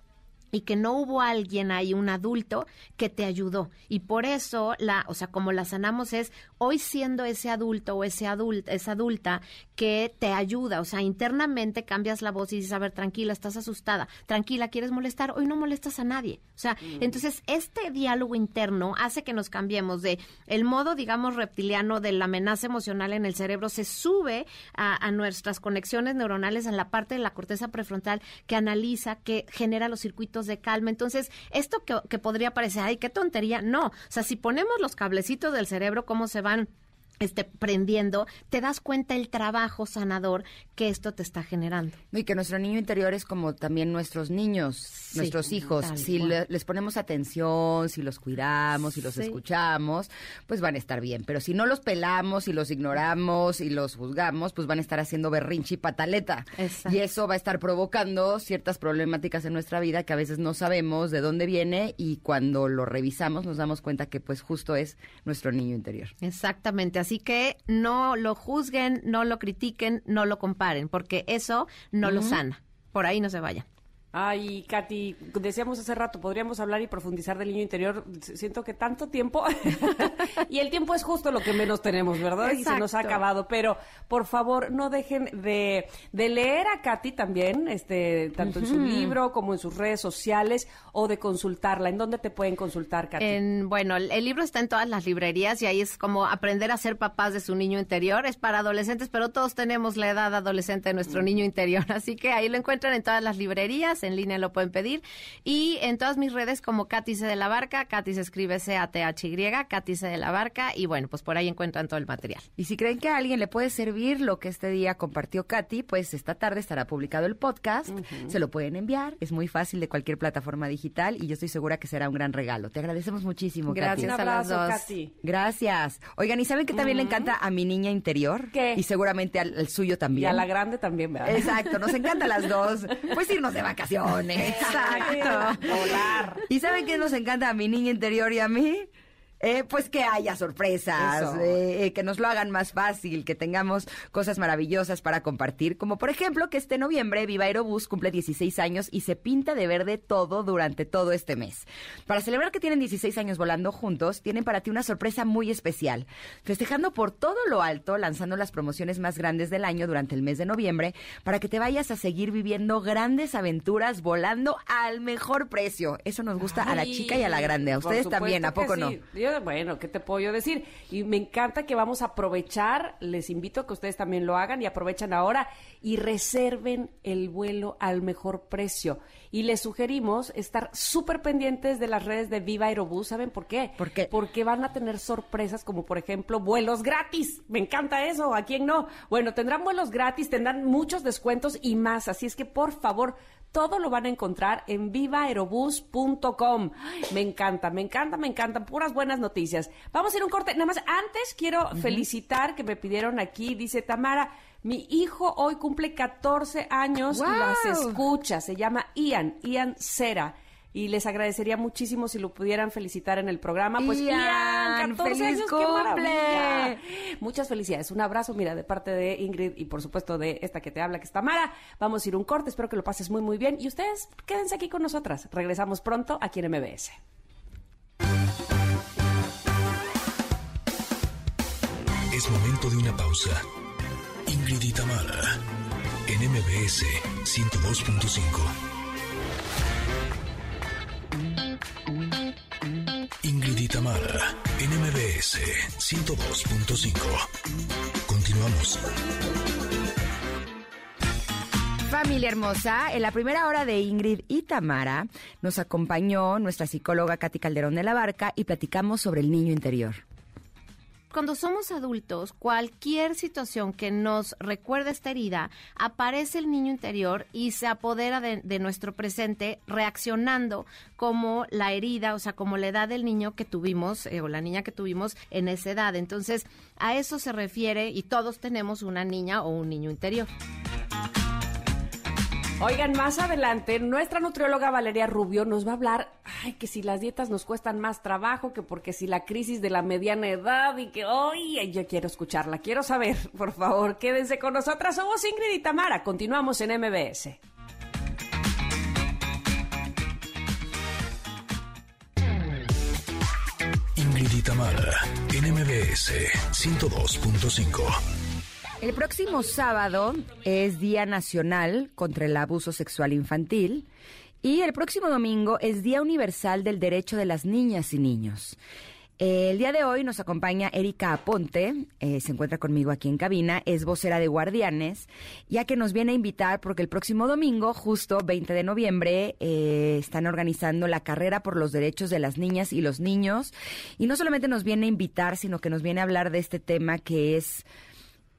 Speaker 4: y que no hubo alguien ahí, un adulto, que te ayudó. Y por eso, la, o sea, como la sanamos es hoy siendo ese adulto o ese adulto, esa adulta que te ayuda, o sea, internamente cambias la voz y dices, a ver, tranquila, estás asustada, tranquila, quieres molestar, hoy no molestas a nadie. O sea, mm. entonces este diálogo interno hace que nos cambiemos de el modo, digamos, reptiliano de la amenaza emocional en el cerebro, se sube a, a nuestras conexiones neuronales en la parte de la corteza prefrontal que analiza, que genera los circuitos de calma. Entonces, esto que, que podría parecer, ay, qué tontería, no. O sea, si ponemos los cablecitos del cerebro, cómo se van este, prendiendo, te das cuenta el trabajo sanador que esto te está generando.
Speaker 3: Y que nuestro niño interior es como también nuestros niños, nuestros hijos. Si les ponemos atención, si los cuidamos, si los escuchamos, pues van a estar bien. Pero si no los pelamos, y los ignoramos y los juzgamos, pues van a estar haciendo berrinche y pataleta. Y eso va a estar provocando ciertas problemáticas en nuestra vida que a veces no sabemos de dónde viene y cuando lo revisamos nos damos cuenta que pues justo es nuestro niño interior.
Speaker 4: Exactamente Así que no lo juzguen, no lo critiquen, no lo comparen, porque eso no lo sana. Por ahí no se vayan.
Speaker 2: Ay, Katy, decíamos hace rato, podríamos hablar y profundizar del niño interior. Siento que tanto tiempo, y el tiempo es justo lo que menos tenemos, ¿verdad? Y se nos ha acabado. Pero, por favor, no dejen de, de leer a Katy también, este, tanto en su libro como en sus redes sociales, o de consultarla. ¿En dónde te pueden consultar, Katy?
Speaker 4: En, bueno, el, libro está en todas las librerías y ahí es como aprender a ser papás de su niño interior. Es para adolescentes, pero todos tenemos la edad adolescente de nuestro mm. niño interior. Así que ahí lo encuentran en todas las librerías en línea lo pueden pedir. Y en todas mis redes como Katy C. de la Barca, Katy se escribe C-A-T-H-Y, Katy C. de la Barca, y bueno, pues por ahí encuentran todo el material.
Speaker 3: Y si creen que a alguien le puede servir lo que este día compartió Katy, pues esta tarde estará publicado el podcast, se lo pueden enviar, es muy fácil de cualquier plataforma digital y yo estoy segura que será un gran regalo. Te agradecemos muchísimo,
Speaker 2: Gracias
Speaker 3: Katy.
Speaker 2: a las dos. Katy.
Speaker 3: Gracias. Oigan, ¿y saben que también le encanta a mi niña interior?
Speaker 2: ¿Qué?
Speaker 3: Y seguramente al, suyo también. Y
Speaker 2: a la grande también, ¿verdad?
Speaker 3: Exacto, nos encantan las dos. Pues irnos de vacaciones
Speaker 2: Exacto.
Speaker 3: ¿Y saben qué nos encanta a mi niña interior y a mí? Eh, pues que haya sorpresas, eh, eh, que nos lo hagan más fácil, que tengamos cosas maravillosas para compartir, como por ejemplo que este noviembre Viva Aerobús cumple 16 años y se pinta de verde todo durante todo este mes. Para celebrar que tienen 16 años volando juntos, tienen para ti una sorpresa muy especial. Festejando por todo lo alto, lanzando las promociones más grandes del año durante el mes de noviembre, para que te vayas a seguir viviendo grandes aventuras volando al mejor precio. Eso nos gusta a la chica y a la grande. A ustedes también, ¿a poco no?
Speaker 2: Bueno, ¿qué te puedo yo decir? Y me encanta que vamos a aprovechar, les invito a que ustedes también lo hagan y aprovechen ahora y reserven el vuelo al mejor precio. Y les sugerimos estar súper pendientes de las redes de Viva Aerobús. ¿Saben por qué?
Speaker 3: ¿Por qué?
Speaker 2: Porque van a tener sorpresas como, por ejemplo, vuelos gratis. Me encanta eso. ¿A quién no? Bueno, tendrán vuelos gratis, tendrán muchos descuentos y más. Así es que, por favor, todo lo van a encontrar en vivaerobus.com. Me encanta, me encanta, me encantan. Puras buenas noticias. Vamos a ir un corte. Nada más, antes quiero felicitar que me pidieron aquí, dice Tamara. Mi hijo hoy cumple 14 años y las escucha. Se llama Ian, Ian Cera y les agradecería muchísimo si lo pudieran felicitar en el programa. Pues Ian, 14 años, cumple. Muchas felicidades. Un abrazo, mira, de parte de Ingrid y por supuesto de esta que te habla, que es Tamara. Vamos a ir un corte, espero que lo pases muy, muy bien. Y ustedes quédense aquí con nosotras. Regresamos pronto aquí en MBS.
Speaker 1: Es momento de una pausa. Ingrid y Tamara en MBS 102.5. Y Tamara, NMBS 102.5. Continuamos.
Speaker 3: Familia hermosa, en la primera hora de Ingrid y Tamara nos acompañó nuestra psicóloga Katy Calderón de la Barca y platicamos sobre el niño interior
Speaker 4: cuando somos adultos, cualquier situación que nos recuerde esta herida, aparece el niño interior y se apodera de, nuestro presente reaccionando como la herida, o sea, como la edad del niño que tuvimos eh, o la niña que tuvimos en esa edad. Entonces, a eso se refiere y todos tenemos una niña o un niño interior.
Speaker 2: Oigan, más adelante, nuestra nutrióloga Valeria Rubio nos va a hablar, ay, que si las dietas nos cuestan más trabajo, que porque si la crisis de la mediana edad y que, ay, yo quiero escucharla, quiero saber, por favor, quédense con nosotras, somos Ingrid y Tamara, continuamos en MBS.
Speaker 1: Ingrid y Tamara, en MBS 102.5.
Speaker 3: El próximo sábado es Día Nacional contra el Abuso Sexual Infantil y el próximo domingo es Día Universal del Derecho de las Niñas y Niños. El día de hoy nos acompaña Erika Aponte, eh, se encuentra conmigo aquí en cabina, es vocera de Guardianes, ya que nos viene a invitar porque el próximo domingo, justo 20 de noviembre, eh, están organizando la carrera por los derechos de las niñas y los niños. Y no solamente nos viene a invitar, sino que nos viene a hablar de este tema que es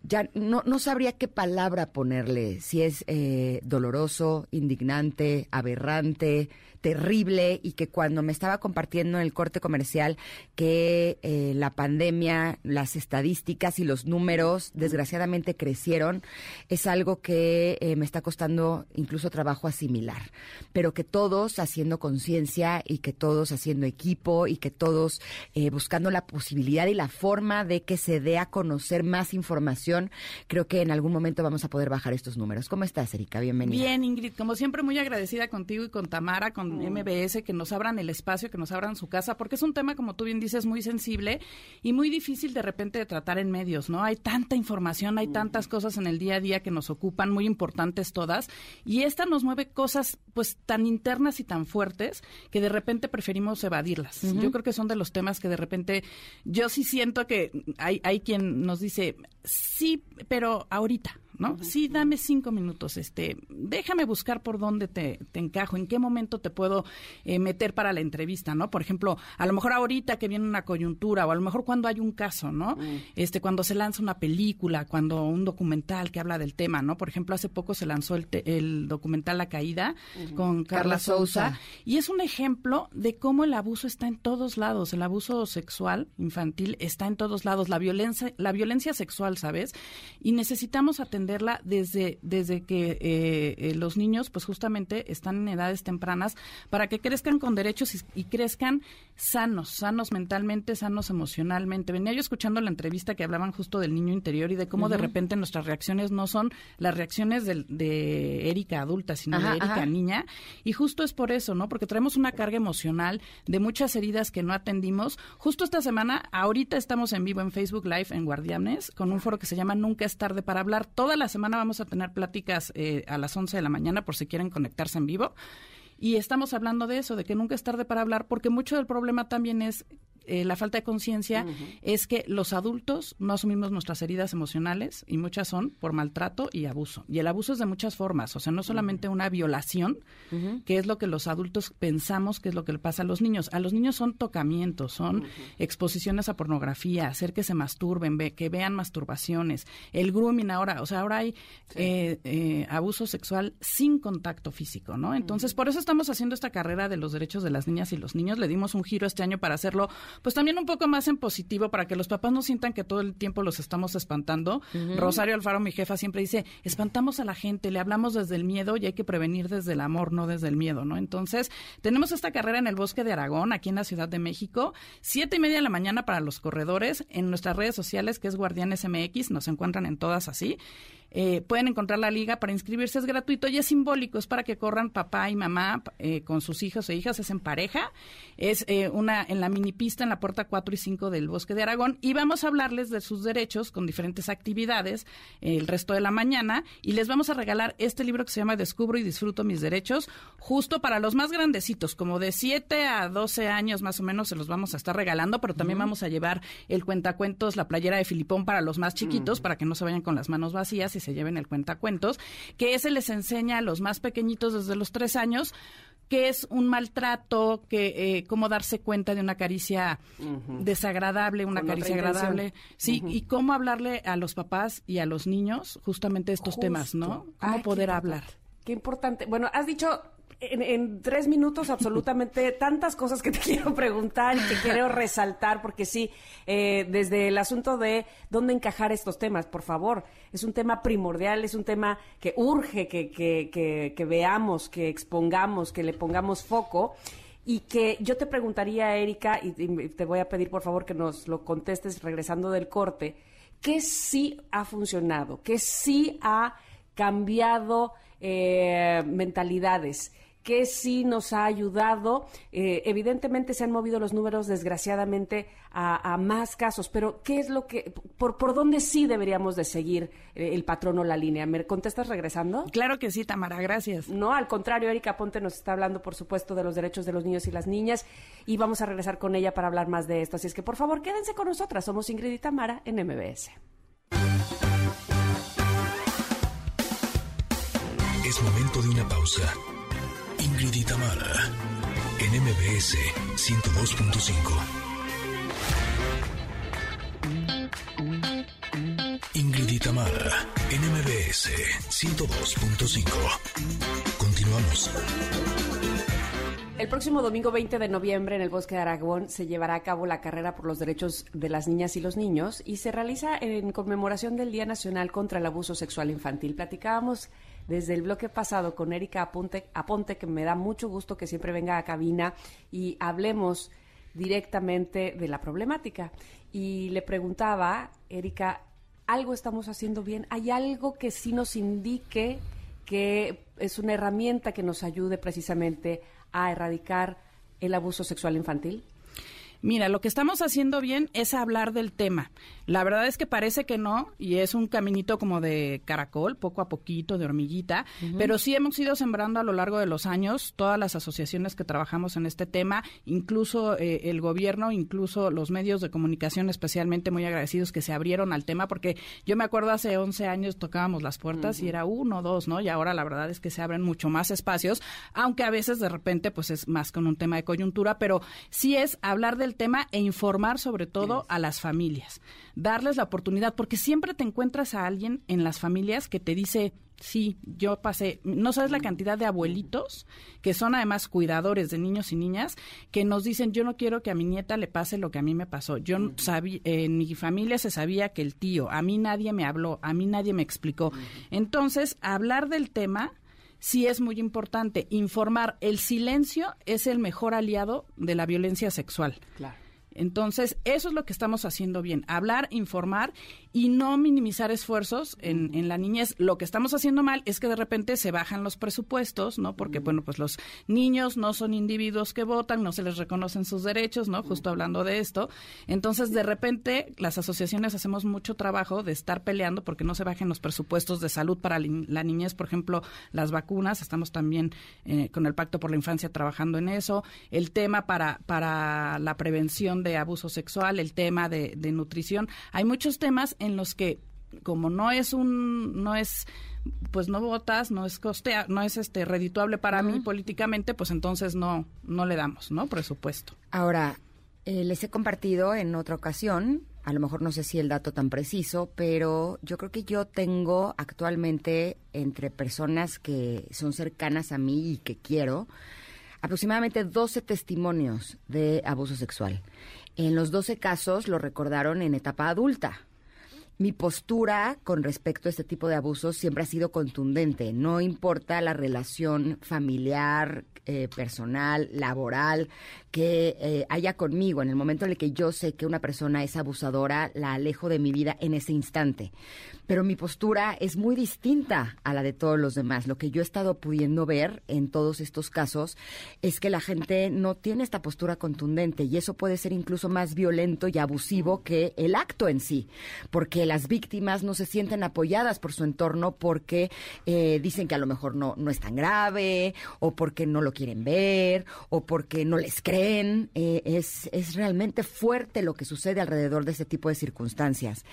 Speaker 3: ya no, no sabría qué palabra ponerle, si es eh, doloroso, indignante, aberrante, terrible y que cuando me estaba compartiendo en el corte comercial que eh, la pandemia, las estadísticas y los números desgraciadamente crecieron, es algo que eh, me está costando incluso trabajo asimilar, pero que todos haciendo conciencia y que todos haciendo equipo y que todos eh, buscando la posibilidad y la forma de que se dé a conocer más información, creo que en algún momento vamos a poder bajar estos números. ¿Cómo estás, Erika? Bienvenida.
Speaker 5: Bien, Ingrid, como siempre muy agradecida contigo y con Tamara, con MBS, que nos abran el espacio, que nos abran su casa, porque es un tema, como tú bien dices, muy sensible y muy difícil de repente de tratar en medios, ¿no? Hay tanta información, hay tantas cosas en el día a día que nos ocupan, muy importantes todas, y esta nos mueve cosas pues tan internas y tan fuertes que de repente preferimos evadirlas. Yo creo que son de los temas que de repente yo sí siento que hay, hay quien nos dice, sí, pero ahorita, ¿no? Sí, dame cinco minutos, este, déjame buscar por dónde te, te encajo, en qué momento te puedo eh, meter para la entrevista, ¿no? Por ejemplo, a lo mejor ahorita que viene una coyuntura o a lo mejor cuando hay un caso, ¿no? Este, cuando se lanza una película, cuando un documental que habla del tema, ¿no? Por ejemplo, hace poco se lanzó el, el documental La Caída con Carla, Sousa y es un ejemplo de cómo el abuso está en todos lados, el abuso sexual infantil está en todos lados, la violencia, la violencia sexual, ¿sabes? Y necesitamos atender atenderla desde, desde que eh, eh, los niños, pues justamente están en edades tempranas, para que crezcan con derechos y, crezcan sanos, sanos mentalmente, sanos emocionalmente. Venía yo escuchando la entrevista que hablaban justo del niño interior y de cómo de repente nuestras reacciones no son las reacciones de, de Erika adulta, sino de Erika niña. Y justo es por eso, ¿no? Porque traemos una carga emocional de muchas heridas que no atendimos. Justo esta semana, ahorita estamos en vivo en Facebook Live en Guardianes con un foro que se llama Nunca es tarde para hablar. Toda la semana vamos a tener pláticas eh, a las 11 de la mañana por si quieren conectarse en vivo. Y estamos hablando de eso, de que nunca es tarde para hablar, porque mucho del problema también es eh, la falta de conciencia es que los adultos no asumimos nuestras heridas emocionales y muchas son por maltrato y abuso. Y el abuso es de muchas formas, o sea, no solamente una violación, que es lo que los adultos pensamos que es lo que le pasa a los niños. A los niños son tocamientos, son exposiciones a pornografía, hacer que se masturben, que vean masturbaciones, el grooming ahora, o sea, ahora hay eh, eh, abuso sexual sin contacto físico, ¿no? Entonces, por eso estamos haciendo esta carrera de los derechos de las niñas y los niños. Le dimos un giro este año para hacerlo pues también un poco más en positivo para que los papás no sientan que todo el tiempo los estamos espantando. Rosario Alfaro, mi jefa, siempre dice, espantamos a la gente, le hablamos desde el miedo y hay que prevenir desde el amor, no desde el miedo, ¿no? Entonces, tenemos esta carrera en el Bosque de Aragón, aquí en la Ciudad de México, siete y media de la mañana para los corredores, en nuestras redes sociales, que es Guardianes MX, nos encuentran en todas así. Eh, pueden encontrar la liga para inscribirse, es gratuito y es simbólico, es para que corran papá y mamá eh, con sus hijos e hijas, es en pareja, es eh, una en la mini pista en la puerta 4 y 5 del Bosque de Aragón y vamos a hablarles de sus derechos con diferentes actividades el resto de la mañana y les vamos a regalar este libro que se llama Descubro y disfruto mis derechos, justo para los más grandecitos, como de 7 a 12 años más o menos se los vamos a estar regalando, pero también vamos a llevar el cuentacuentos, la playera de Filipón para los más chiquitos, para que no se vayan con las manos vacías se lleven el cuentacuentos, que ese les enseña a los más pequeñitos desde los tres años qué es un maltrato, que eh, cómo darse cuenta de una caricia desagradable, una caricia agradable, sí, y cómo hablarle a los papás y a los niños justamente estos temas, ¿no? Cómo poder hablar.
Speaker 2: Qué importante. Bueno, has dicho en, tres minutos absolutamente tantas cosas que te quiero preguntar y que quiero resaltar, porque sí, eh, desde el asunto de dónde encajar estos temas, por favor, es un tema primordial, es un tema que urge que, que, que, veamos, que expongamos, que le pongamos foco. Y que yo te preguntaría, Erika, y te voy a pedir por favor que nos lo contestes regresando del corte, ¿qué sí ha funcionado? ¿Qué sí ha cambiado eh, mentalidades? Que sí nos ha ayudado. Eh, evidentemente se han movido los números, desgraciadamente, a, más casos, pero ¿qué es lo que, por, por dónde sí deberíamos de seguir eh, el patrón o la línea? ¿Me contestas regresando?
Speaker 5: Claro que sí, Tamara, gracias.
Speaker 2: No, al contrario, Erika Ponte nos está hablando, por supuesto, de los derechos de los niños y las niñas y vamos a regresar con ella para hablar más de esto. Así es que, por favor, quédense con nosotras. Somos Ingrid y Tamara en MBS.
Speaker 1: Es momento de una pausa. Ingrid y en MBS 102.5. Ingrid y en MBS 102.5. Continuamos.
Speaker 2: El próximo domingo 20 de noviembre en el Bosque de Aragón se llevará a cabo la carrera por los derechos de las niñas y los niños y se realiza en conmemoración del Día Nacional contra el Abuso Sexual Infantil. Platicábamos desde el bloque pasado con Erika Aponte, Aponte, que me da mucho gusto que siempre venga a cabina y hablemos directamente de la problemática. Y le preguntaba, Erika, ¿algo estamos haciendo bien? ¿Hay algo que sí nos indique que es una herramienta que nos ayude precisamente a erradicar el abuso sexual infantil?
Speaker 5: Mira, lo que estamos haciendo bien es hablar del tema. La verdad es que parece que no, y es un caminito como de caracol, poco a poquito, de hormiguita, pero sí hemos ido sembrando a lo largo de los años todas las asociaciones que trabajamos en este tema, incluso eh, el gobierno, incluso los medios de comunicación, especialmente muy agradecidos que se abrieron al tema, porque yo me acuerdo hace 11 años tocábamos las puertas y era uno, dos, ¿no? Y ahora la verdad es que se abren mucho más espacios, aunque a veces de repente pues es más con un tema de coyuntura, pero sí es hablar de del tema e informar sobre todo a las familias. Darles la oportunidad, porque siempre te encuentras a alguien en las familias que te dice, sí, yo pasé, no sabes la cantidad de abuelitos que son además cuidadores de niños y niñas que nos dicen, yo no quiero que a mi nieta le pase lo que a mí me pasó. Yo sabía, en mi familia se sabía que el tío, a mí nadie me habló, a mí nadie me explicó. Entonces, hablar del tema sí es muy importante. Informar, el silencio es el mejor aliado de la violencia sexual.
Speaker 2: Claro.
Speaker 5: Entonces, eso es lo que estamos haciendo bien, hablar, informar y no minimizar esfuerzos en, en, la niñez. Lo que estamos haciendo mal es que de repente se bajan los presupuestos, ¿no? Porque, bueno, pues los niños no son individuos que votan, no se les reconocen sus derechos, ¿no? Justo hablando de esto. Entonces, de repente, las asociaciones hacemos mucho trabajo de estar peleando porque no se bajen los presupuestos de salud para la niñez, por ejemplo, las vacunas. Estamos también eh, con el Pacto por la Infancia trabajando en eso. El tema para, para la prevención de abuso sexual, el tema de, de nutrición. Hay muchos temas en los que como no es un no es pues no votas, no es costea, no es este redituable para mí políticamente, pues entonces no no le damos, ¿no? Presupuesto.
Speaker 3: Ahora, eh, les he compartido en otra ocasión, a lo mejor no sé si el dato tan preciso, pero yo creo que yo tengo actualmente entre personas que son cercanas a mí y que quiero aproximadamente 12 testimonios de abuso sexual. En los 12 casos lo recordaron en etapa adulta mi postura con respecto a este tipo de abusos siempre ha sido contundente. No importa la relación familiar, eh, personal, laboral, que eh, haya conmigo. En el momento en el que yo sé que una persona es abusadora, la alejo de mi vida en ese instante. Pero mi postura es muy distinta a la de todos los demás. Lo que yo he estado pudiendo ver en todos estos casos es que la gente no tiene esta postura contundente y eso puede ser incluso más violento y abusivo que el acto en sí, porque las víctimas no se sienten apoyadas por su entorno porque eh, dicen que a lo mejor no, no es tan grave o porque no lo quieren ver o porque no les creen. Eh, es, es realmente fuerte lo que sucede alrededor de ese tipo de circunstancias.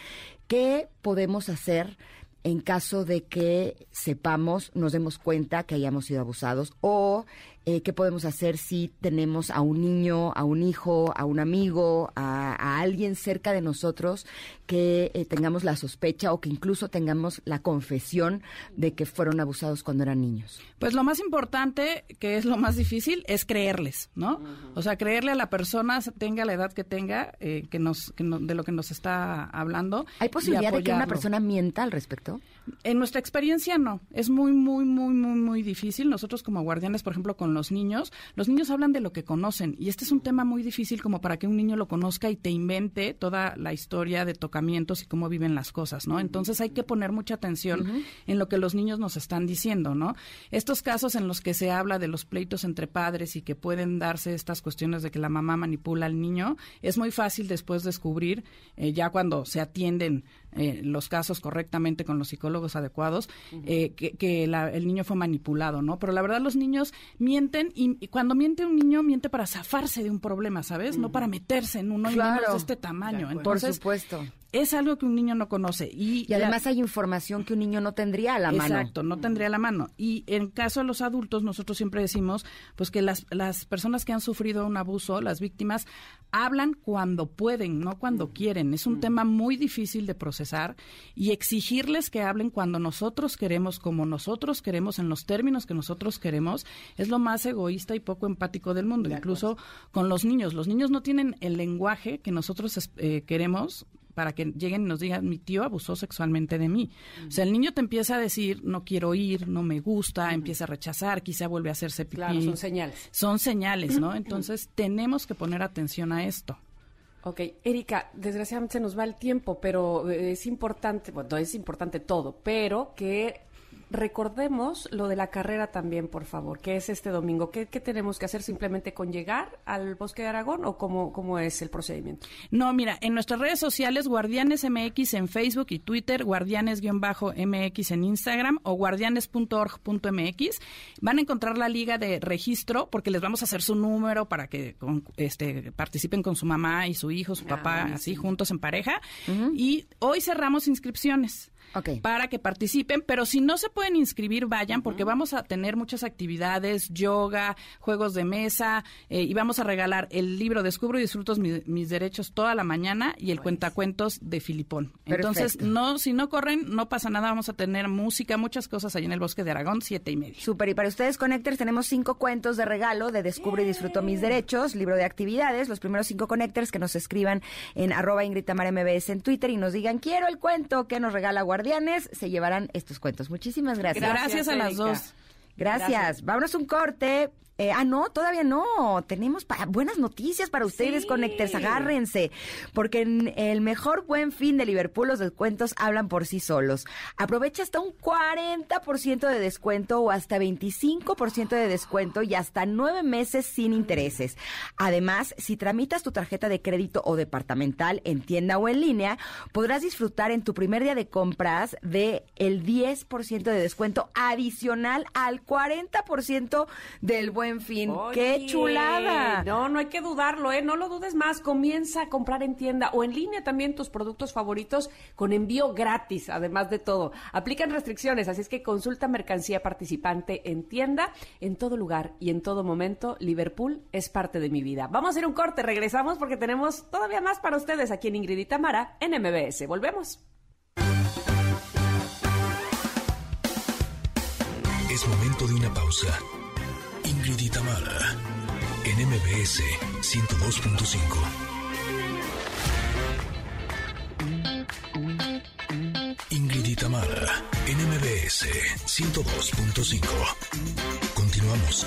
Speaker 3: ¿Qué podemos hacer en caso de que sepamos, nos demos cuenta que hayamos sido abusados o eh, qué podemos hacer si tenemos a un niño, a un hijo, a un amigo, a, alguien cerca de nosotros que eh, tengamos la sospecha o que incluso tengamos la confesión de que fueron abusados cuando eran niños.
Speaker 5: Pues lo más importante, que es lo más difícil, es creerles, ¿no? O sea, creerle a la persona, tenga la edad que tenga, eh, que nos, que de lo que nos está hablando.
Speaker 3: ¿Hay posibilidad de que una persona mienta al respecto?
Speaker 5: En nuestra experiencia no, es muy, muy, muy, muy, muy difícil. Nosotros como guardianes, por ejemplo, con los niños, los niños hablan de lo que conocen y este es un tema muy difícil como para que un niño lo conozca y te invente toda la historia de tocamientos y cómo viven las cosas, ¿no? Entonces hay que poner mucha atención en lo que los niños nos están diciendo, ¿no? Estos casos en los que se habla de los pleitos entre padres y que pueden darse estas cuestiones de que la mamá manipula al niño, es muy fácil después descubrir, eh, ya cuando se atienden eh, los casos correctamente con los psicólogos adecuados, eh, que, el niño fue manipulado, ¿no? Pero la verdad los niños mienten y, cuando miente un niño miente para zafarse de un problema, ¿sabes? No para meterse en uno claro. de este tamaño. Entonces,
Speaker 3: Por supuesto
Speaker 5: es algo que un niño no conoce. Y,
Speaker 3: y además hay información que un niño no tendría a la mano.
Speaker 5: Exacto, no tendría a la mano. Y en caso de los adultos, nosotros siempre decimos pues que las, las personas que han sufrido un abuso, las víctimas, hablan cuando pueden, no cuando quieren. Es un tema muy difícil de procesar y exigirles que hablen cuando nosotros queremos, como nosotros queremos, en los términos que nosotros queremos, es lo más egoísta y poco empático del mundo. Incluso con los niños. Los niños no tienen el lenguaje que nosotros eh, queremos para que lleguen y nos digan, mi tío abusó sexualmente de mí. O sea, el niño te empieza a decir, no quiero ir, no me gusta, empieza a rechazar, quizá vuelve a hacerse pipí.
Speaker 2: Claro, son señales.
Speaker 5: Son señales, ¿no? Entonces, tenemos que poner atención a esto.
Speaker 2: Ok, Erika, desgraciadamente se nos va el tiempo, pero es importante, bueno, es importante todo, pero que recordemos lo de la carrera también, por favor, que es este domingo. ¿Qué, tenemos que hacer simplemente con llegar al Bosque de Aragón o cómo, cómo es el procedimiento?
Speaker 5: No, mira, en nuestras redes sociales, Guardianes MX en Facebook y Twitter, Guardianes-MX en Instagram o guardianes.org.mx, van a encontrar la liga de registro porque les vamos a hacer su número para que este, participen con su mamá y su hijo, su ah, papá, así juntos en pareja. Y hoy cerramos inscripciones. Para que participen, pero si no se pueden inscribir, vayan porque vamos a tener muchas actividades, yoga, juegos de mesa eh, y vamos a regalar el libro Descubro y disfruto mis, derechos toda la mañana y el cuentacuentos de Filipón. Entonces, no, si no corren, no pasa nada, vamos a tener música, muchas cosas ahí en el Bosque de Aragón, siete y media.
Speaker 3: Súper, y para ustedes, Connectors, tenemos cinco cuentos de regalo de Descubre y disfruto mis derechos, libro de actividades, los primeros cinco Connectors que nos escriban en arroba Ingrid MBS en Twitter y nos digan, quiero el cuento que nos regala Guardianes, se llevarán estos cuentos. Muchísimas gracias.
Speaker 5: Gracias, a las dos.
Speaker 3: Gracias. gracias. Vámonos un corte. Eh, ah, no, todavía no. Tenemos buenas noticias para ustedes, sí. Connectors. Agárrense, porque en el mejor buen fin de Liverpool los descuentos hablan por sí solos. Aprovecha hasta un 40% de descuento o hasta 25% de descuento y hasta nueve meses sin intereses. Además, si tramitas tu tarjeta de crédito o departamental en tienda o en línea, podrás disfrutar en tu primer día de compras de el 10% de descuento adicional al 40% del buen en fin. ¡Qué chulada!
Speaker 2: No, no hay que dudarlo, ¿eh? No lo dudes más. Comienza a comprar en tienda o en línea también tus productos favoritos con envío gratis, además de todo. Aplican restricciones, así es que consulta mercancía participante en tienda, en todo lugar y en todo momento. Liverpool es parte de mi vida. Vamos a hacer un corte, regresamos porque tenemos todavía más para ustedes aquí en Ingrid y Tamara en MBS. Volvemos.
Speaker 1: Es momento de una pausa. Ingrid y en MBS 102.5. Ingrid y en MBS 102.5. Continuamos.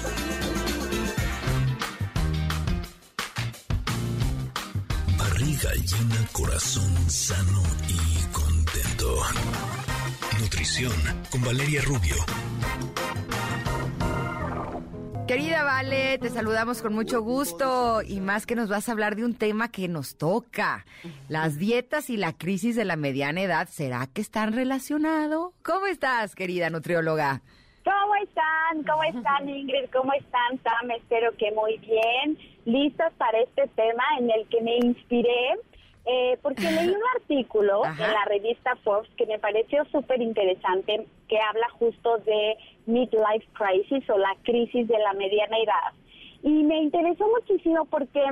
Speaker 1: Barriga llena, corazón sano y contento. Nutrición con Valeria Rubio
Speaker 3: Querida Vale, te saludamos con mucho gusto y más que nos vas a hablar de un tema que nos toca, las dietas y la crisis de la mediana edad. ¿Será que están relacionados? ¿Cómo estás, querida nutrióloga?
Speaker 6: ¿Cómo están? ¿Cómo están, Ingrid? ¿Cómo están, Tam? Espero que muy bien. Listas para este tema en el que me inspiré eh, porque leí un artículo en la revista Forbes que me pareció súper interesante, que habla justo de midlife crisis o la crisis de la mediana edad. Y me interesó muchísimo porque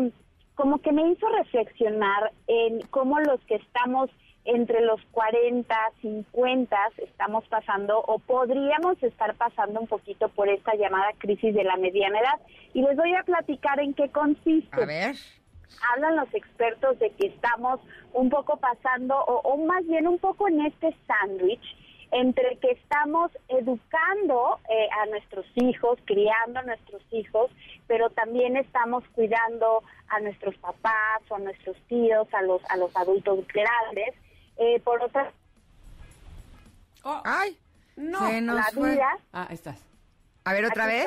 Speaker 6: como que me hizo reflexionar en cómo los que estamos entre los 40, 50 estamos pasando o podríamos estar pasando un poquito por esta llamada crisis de la mediana edad. Y les voy a platicar en qué consiste.
Speaker 3: A ver
Speaker 6: hablan los expertos de que estamos un poco pasando, o, más bien un poco en este sándwich, entre que estamos educando eh, a nuestros hijos, criando a nuestros hijos, pero también estamos cuidando a nuestros papás o a nuestros tíos, a los a los adultos grandes. Eh, por otra
Speaker 3: oh, ay, no,
Speaker 6: la vida.
Speaker 2: Ah, estás.
Speaker 3: A ver otra vez.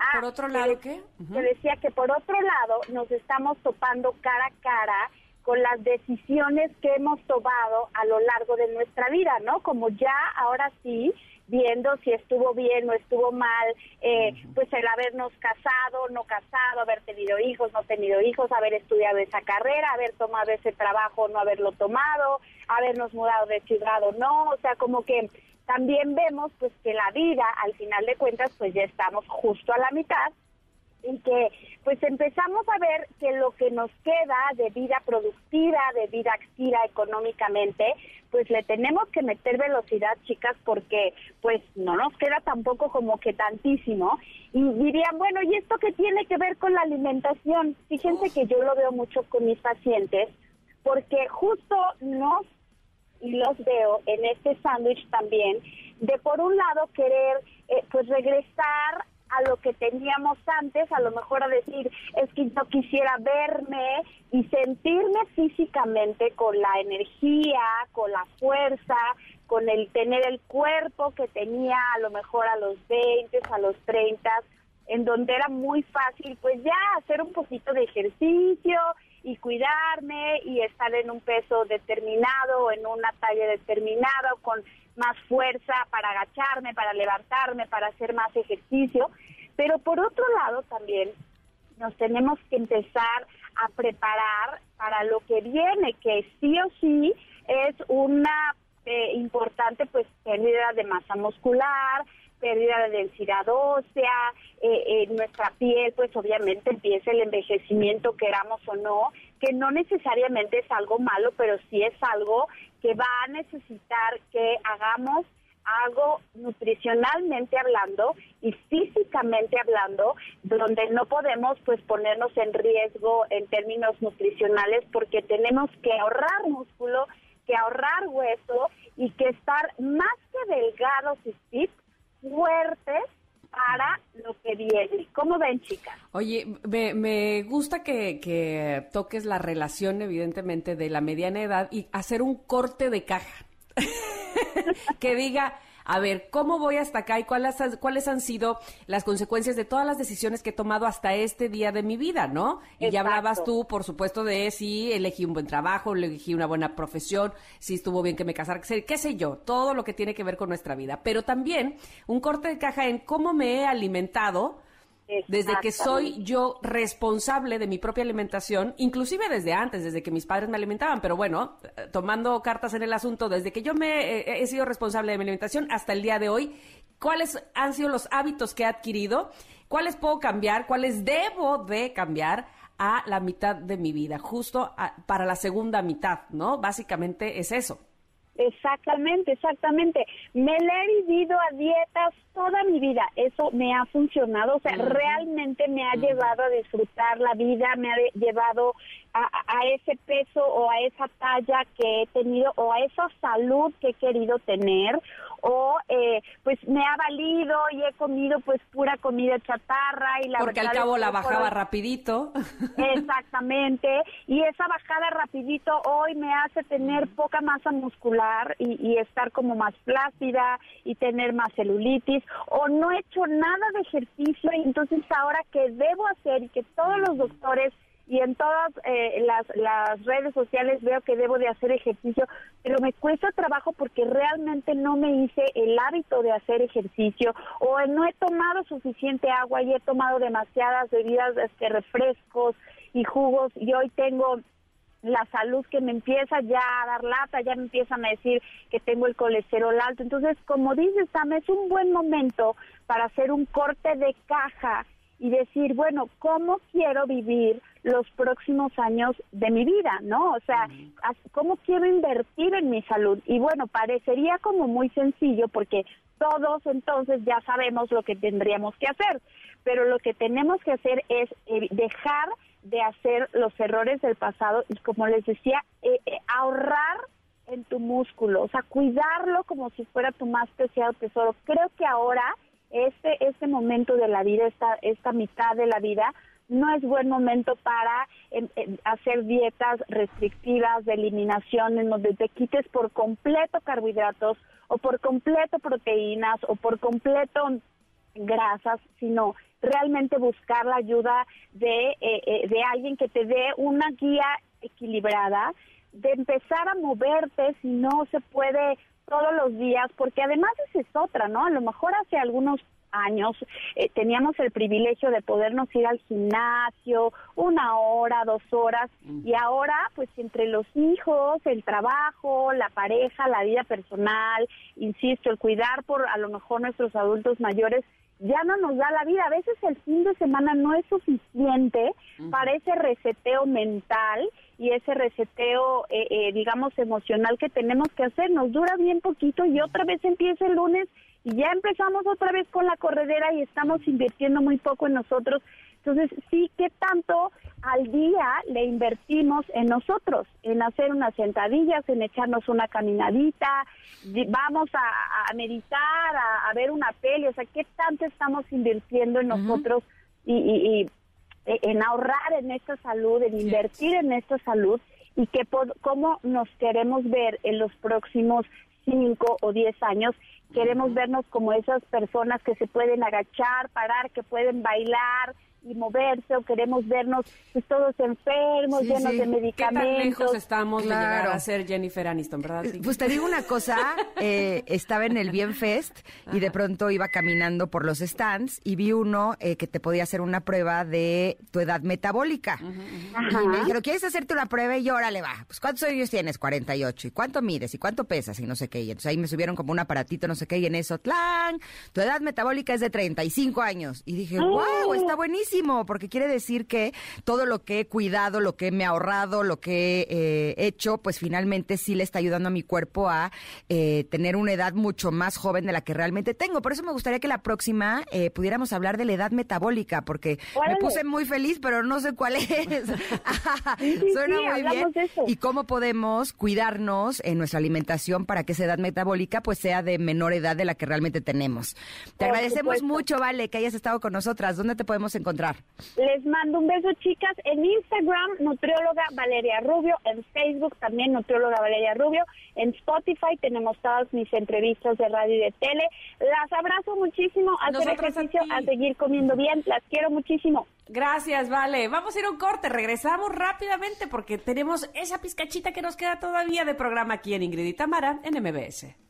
Speaker 2: Ah, ¿Por otro lado qué?
Speaker 6: Te decía que por otro lado nos estamos topando cara a cara con las decisiones que hemos tomado a lo largo de nuestra vida, ¿no? Como ya ahora sí, viendo si estuvo bien o estuvo mal, eh, pues el habernos casado, no casado, haber tenido hijos, no tenido hijos, haber estudiado esa carrera, haber tomado ese trabajo, no haberlo tomado, habernos mudado de ciudad o no, o sea, como que también vemos pues que la vida al final de cuentas pues ya estamos justo a la mitad y que pues empezamos a ver que lo que nos queda de vida productiva, de vida activa económicamente, pues le tenemos que meter velocidad, chicas, porque pues no nos queda tampoco como que tantísimo. Y dirían, bueno, ¿y esto qué tiene que ver con la alimentación? Fíjense que yo lo veo mucho con mis pacientes, porque justo nos y los veo en este sándwich también, de por un lado querer eh, pues regresar a lo que teníamos antes, a lo mejor a decir, es que yo quisiera verme y sentirme físicamente con la energía, con la fuerza, con el tener el cuerpo que tenía a lo mejor a los 20, a los 30, en donde era muy fácil pues ya hacer un poquito de ejercicio y cuidarme y estar en un peso determinado, en una talla determinada, con más fuerza para agacharme, para levantarme, para hacer más ejercicio. Pero por otro lado también nos tenemos que empezar a preparar para lo que viene, que sí o sí es una este, importante, pues pérdida de masa muscular, pérdida de densidad ósea, eh, nuestra piel, pues obviamente empieza el envejecimiento, queramos o no, que no necesariamente es algo malo, pero sí es algo que va a necesitar que hagamos algo nutricionalmente hablando y físicamente hablando, donde no podemos pues ponernos en riesgo en términos nutricionales porque tenemos que ahorrar músculo, que ahorrar hueso y que estar más que delgados y fit, fuertes para lo que viene. ¿Cómo ven, chicas?
Speaker 2: Oye, me, gusta que, que, toques la relación, evidentemente, de la mediana edad y hacer un corte de caja. que diga, a ver, ¿cómo voy hasta acá y cuáles, cuáles han sido las consecuencias de todas las decisiones que he tomado hasta este día de mi vida, ¿no? Y ya hablabas tú, por supuesto, de si elegí un buen trabajo, elegí una buena profesión, si estuvo bien que me casara, qué sé yo, todo lo que tiene que ver con nuestra vida. Pero también un corte de caja en cómo me he alimentado, desde que soy yo responsable de mi propia alimentación, inclusive desde antes, desde que mis padres me alimentaban, pero bueno, eh, tomando cartas en el asunto, desde que yo me eh, he sido responsable de mi alimentación hasta el día de hoy, ¿cuáles han sido los hábitos que he adquirido? ¿Cuáles puedo cambiar? ¿Cuáles debo de cambiar? a la mitad de mi vida, justo para la segunda mitad, ¿no? Básicamente es eso.
Speaker 6: Exactamente, exactamente. Me la he vivido a dietas toda mi vida. Eso me ha funcionado. O sea, realmente me ha llevado a disfrutar la vida, me ha llevado a, a, ese peso o a esa talla que he tenido o a esa salud que he querido tener o eh, pues me ha valido y he comido pues pura comida chatarra y la
Speaker 2: porque al cabo la bajaba rapidito
Speaker 6: exactamente y esa bajada rapidito hoy me hace tener poca masa muscular y, y estar como más plácida y tener más celulitis o no he hecho nada de ejercicio y entonces ahora qué debo hacer y que todos los doctores y en todas eh, las, las redes sociales veo que debo de hacer ejercicio, pero me cuesta trabajo porque realmente no me hice el hábito de hacer ejercicio o no he tomado suficiente agua y he tomado demasiadas bebidas, este, refrescos y jugos y hoy tengo la salud que me empieza ya a dar lata, ya me empiezan a decir que tengo el colesterol alto. Entonces, como dices, Sam, es un buen momento para hacer un corte de caja y decir, bueno, ¿cómo quiero vivir los próximos años de mi vida, ¿no? O sea, ¿cómo quiero invertir en mi salud? Y bueno, parecería como muy sencillo porque todos entonces ya sabemos lo que tendríamos que hacer, pero lo que tenemos que hacer es eh, dejar de hacer los errores del pasado y como les decía, eh, eh, ahorrar en tu músculo, o sea, cuidarlo como si fuera tu más preciado tesoro. Creo que ahora este este momento de la vida, esta esta mitad de la vida no es buen momento para em, em, hacer dietas restrictivas de eliminación en donde te quites por completo carbohidratos o por completo proteínas o por completo grasas, sino realmente buscar la ayuda de, eh, eh, de alguien que te dé una guía equilibrada, de empezar a moverte si no se puede todos los días, porque además esa es otra, ¿no? A lo mejor hace algunos años eh, teníamos el privilegio de podernos ir al gimnasio una hora, dos horas y ahora pues entre los hijos, el trabajo, la pareja, la vida personal, insisto, el cuidar por a lo mejor nuestros adultos mayores ya no nos da la vida. A veces el fin de semana no es suficiente para ese reseteo mental y ese reseteo, eh, eh, digamos, emocional que tenemos que hacer. Nos dura bien poquito y otra vez empieza el lunes y ya empezamos otra vez con la corredera y estamos invirtiendo muy poco en nosotros. Entonces, sí, ¿qué tanto al día le invertimos en nosotros? En hacer unas sentadillas, en echarnos una caminadita, vamos a, meditar, a, ver una peli, o sea, ¿qué tanto estamos invirtiendo en nosotros y, e, en ahorrar en esta salud, en invertir en esta salud? y que cómo nos queremos ver en los próximos cinco o diez años queremos vernos como esas personas que se pueden agachar, parar, que pueden bailar, y moverse o queremos vernos pues, todos enfermos,
Speaker 3: Sí,
Speaker 6: llenos
Speaker 3: sí.
Speaker 6: de
Speaker 2: ¿Qué tan
Speaker 6: medicamentos.
Speaker 2: lejos estamos
Speaker 3: Claro.
Speaker 2: de llegar a ser Jennifer Aniston, verdad? Sí.
Speaker 3: Pues te digo una cosa, eh, estaba en el Bien Fest y de pronto iba caminando por los stands y vi uno eh, que te podía hacer una prueba de tu edad metabólica. Y me dijeron, ¿quieres hacerte una prueba? Y yo, órale, va. Pues ¿cuántos años tienes? 48. ¿Y cuánto mides? ¿Y cuánto pesas? Y no sé qué. Y entonces ahí me subieron como un aparatito, no sé qué, y en eso, ¡tlan! Tu edad metabólica es de 35 años. Y dije, wow, está buenísimo, porque quiere decir que todo lo que he cuidado, lo que me he ahorrado, lo que he eh, hecho, pues finalmente sí le está ayudando a mi cuerpo a eh, tener una edad mucho más joven de la que realmente tengo. Por eso me gustaría que la próxima eh, pudiéramos hablar de la edad metabólica, porque me puse muy feliz, pero no sé cuál es.
Speaker 6: Sí, sí,
Speaker 3: Suena
Speaker 6: sí,
Speaker 3: muy bien. Y cómo podemos cuidarnos en nuestra alimentación para que esa edad metabólica pues sea de menor edad de la que realmente tenemos. Te
Speaker 6: Por
Speaker 3: agradecemos
Speaker 6: supuesto.
Speaker 3: mucho, Vale, que hayas estado con nosotras. ¿Dónde te podemos encontrar?
Speaker 6: Les mando un beso, chicas. En Instagram, nutrióloga Valeria Rubio. En Facebook también, nutrióloga Valeria Rubio. En Spotify tenemos todas mis entrevistas de radio y de tele. Las abrazo muchísimo. A hacer
Speaker 2: a
Speaker 6: ejercicio,
Speaker 2: ti.
Speaker 6: a seguir comiendo bien. Las quiero muchísimo.
Speaker 2: Gracias, vale. Vamos a ir a un corte, regresamos rápidamente porque tenemos esa pizcachita que nos queda todavía de programa aquí en Ingrid y Tamara en MBS.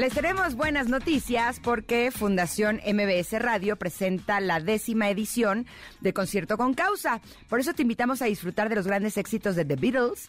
Speaker 3: Les tenemos buenas noticias porque Fundación MBS Radio presenta la décima edición de Concierto con Causa. Por eso te invitamos a disfrutar de los grandes éxitos de The Beatles,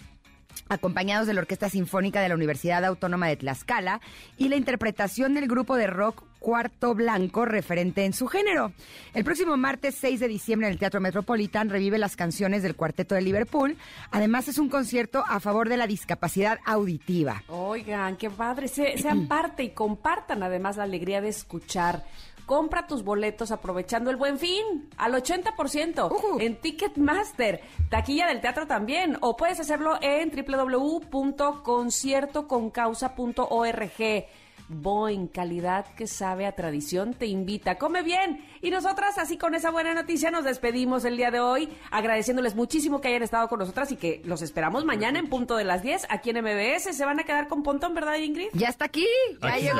Speaker 3: acompañados de la Orquesta Sinfónica de la Universidad Autónoma de Tlaxcala y la interpretación del grupo de rock Cuarto Blanco, referente en su género. El próximo martes 6 de diciembre en el Teatro Metropolitan revive las canciones del Cuarteto de Liverpool. Además es un concierto a favor de la discapacidad auditiva.
Speaker 2: Oigan, qué padre. Se- sean parte y compartan además la alegría de escuchar. Compra tus boletos aprovechando el buen fin al 80%
Speaker 3: Ujú.
Speaker 2: en Ticketmaster, taquilla del teatro también, o puedes hacerlo en www.conciertoconcausa.org. Boeing, calidad que sabe a tradición, te invita. Come bien. Y nosotras, así con esa buena noticia, nos despedimos el día de hoy, agradeciéndoles muchísimo que hayan estado con nosotras y que los esperamos mañana en punto de las 10 aquí en MBS. Se van a quedar con Pontón, ¿verdad, Ingrid?
Speaker 3: Ya está aquí, ya
Speaker 1: Aquí
Speaker 3: llegó.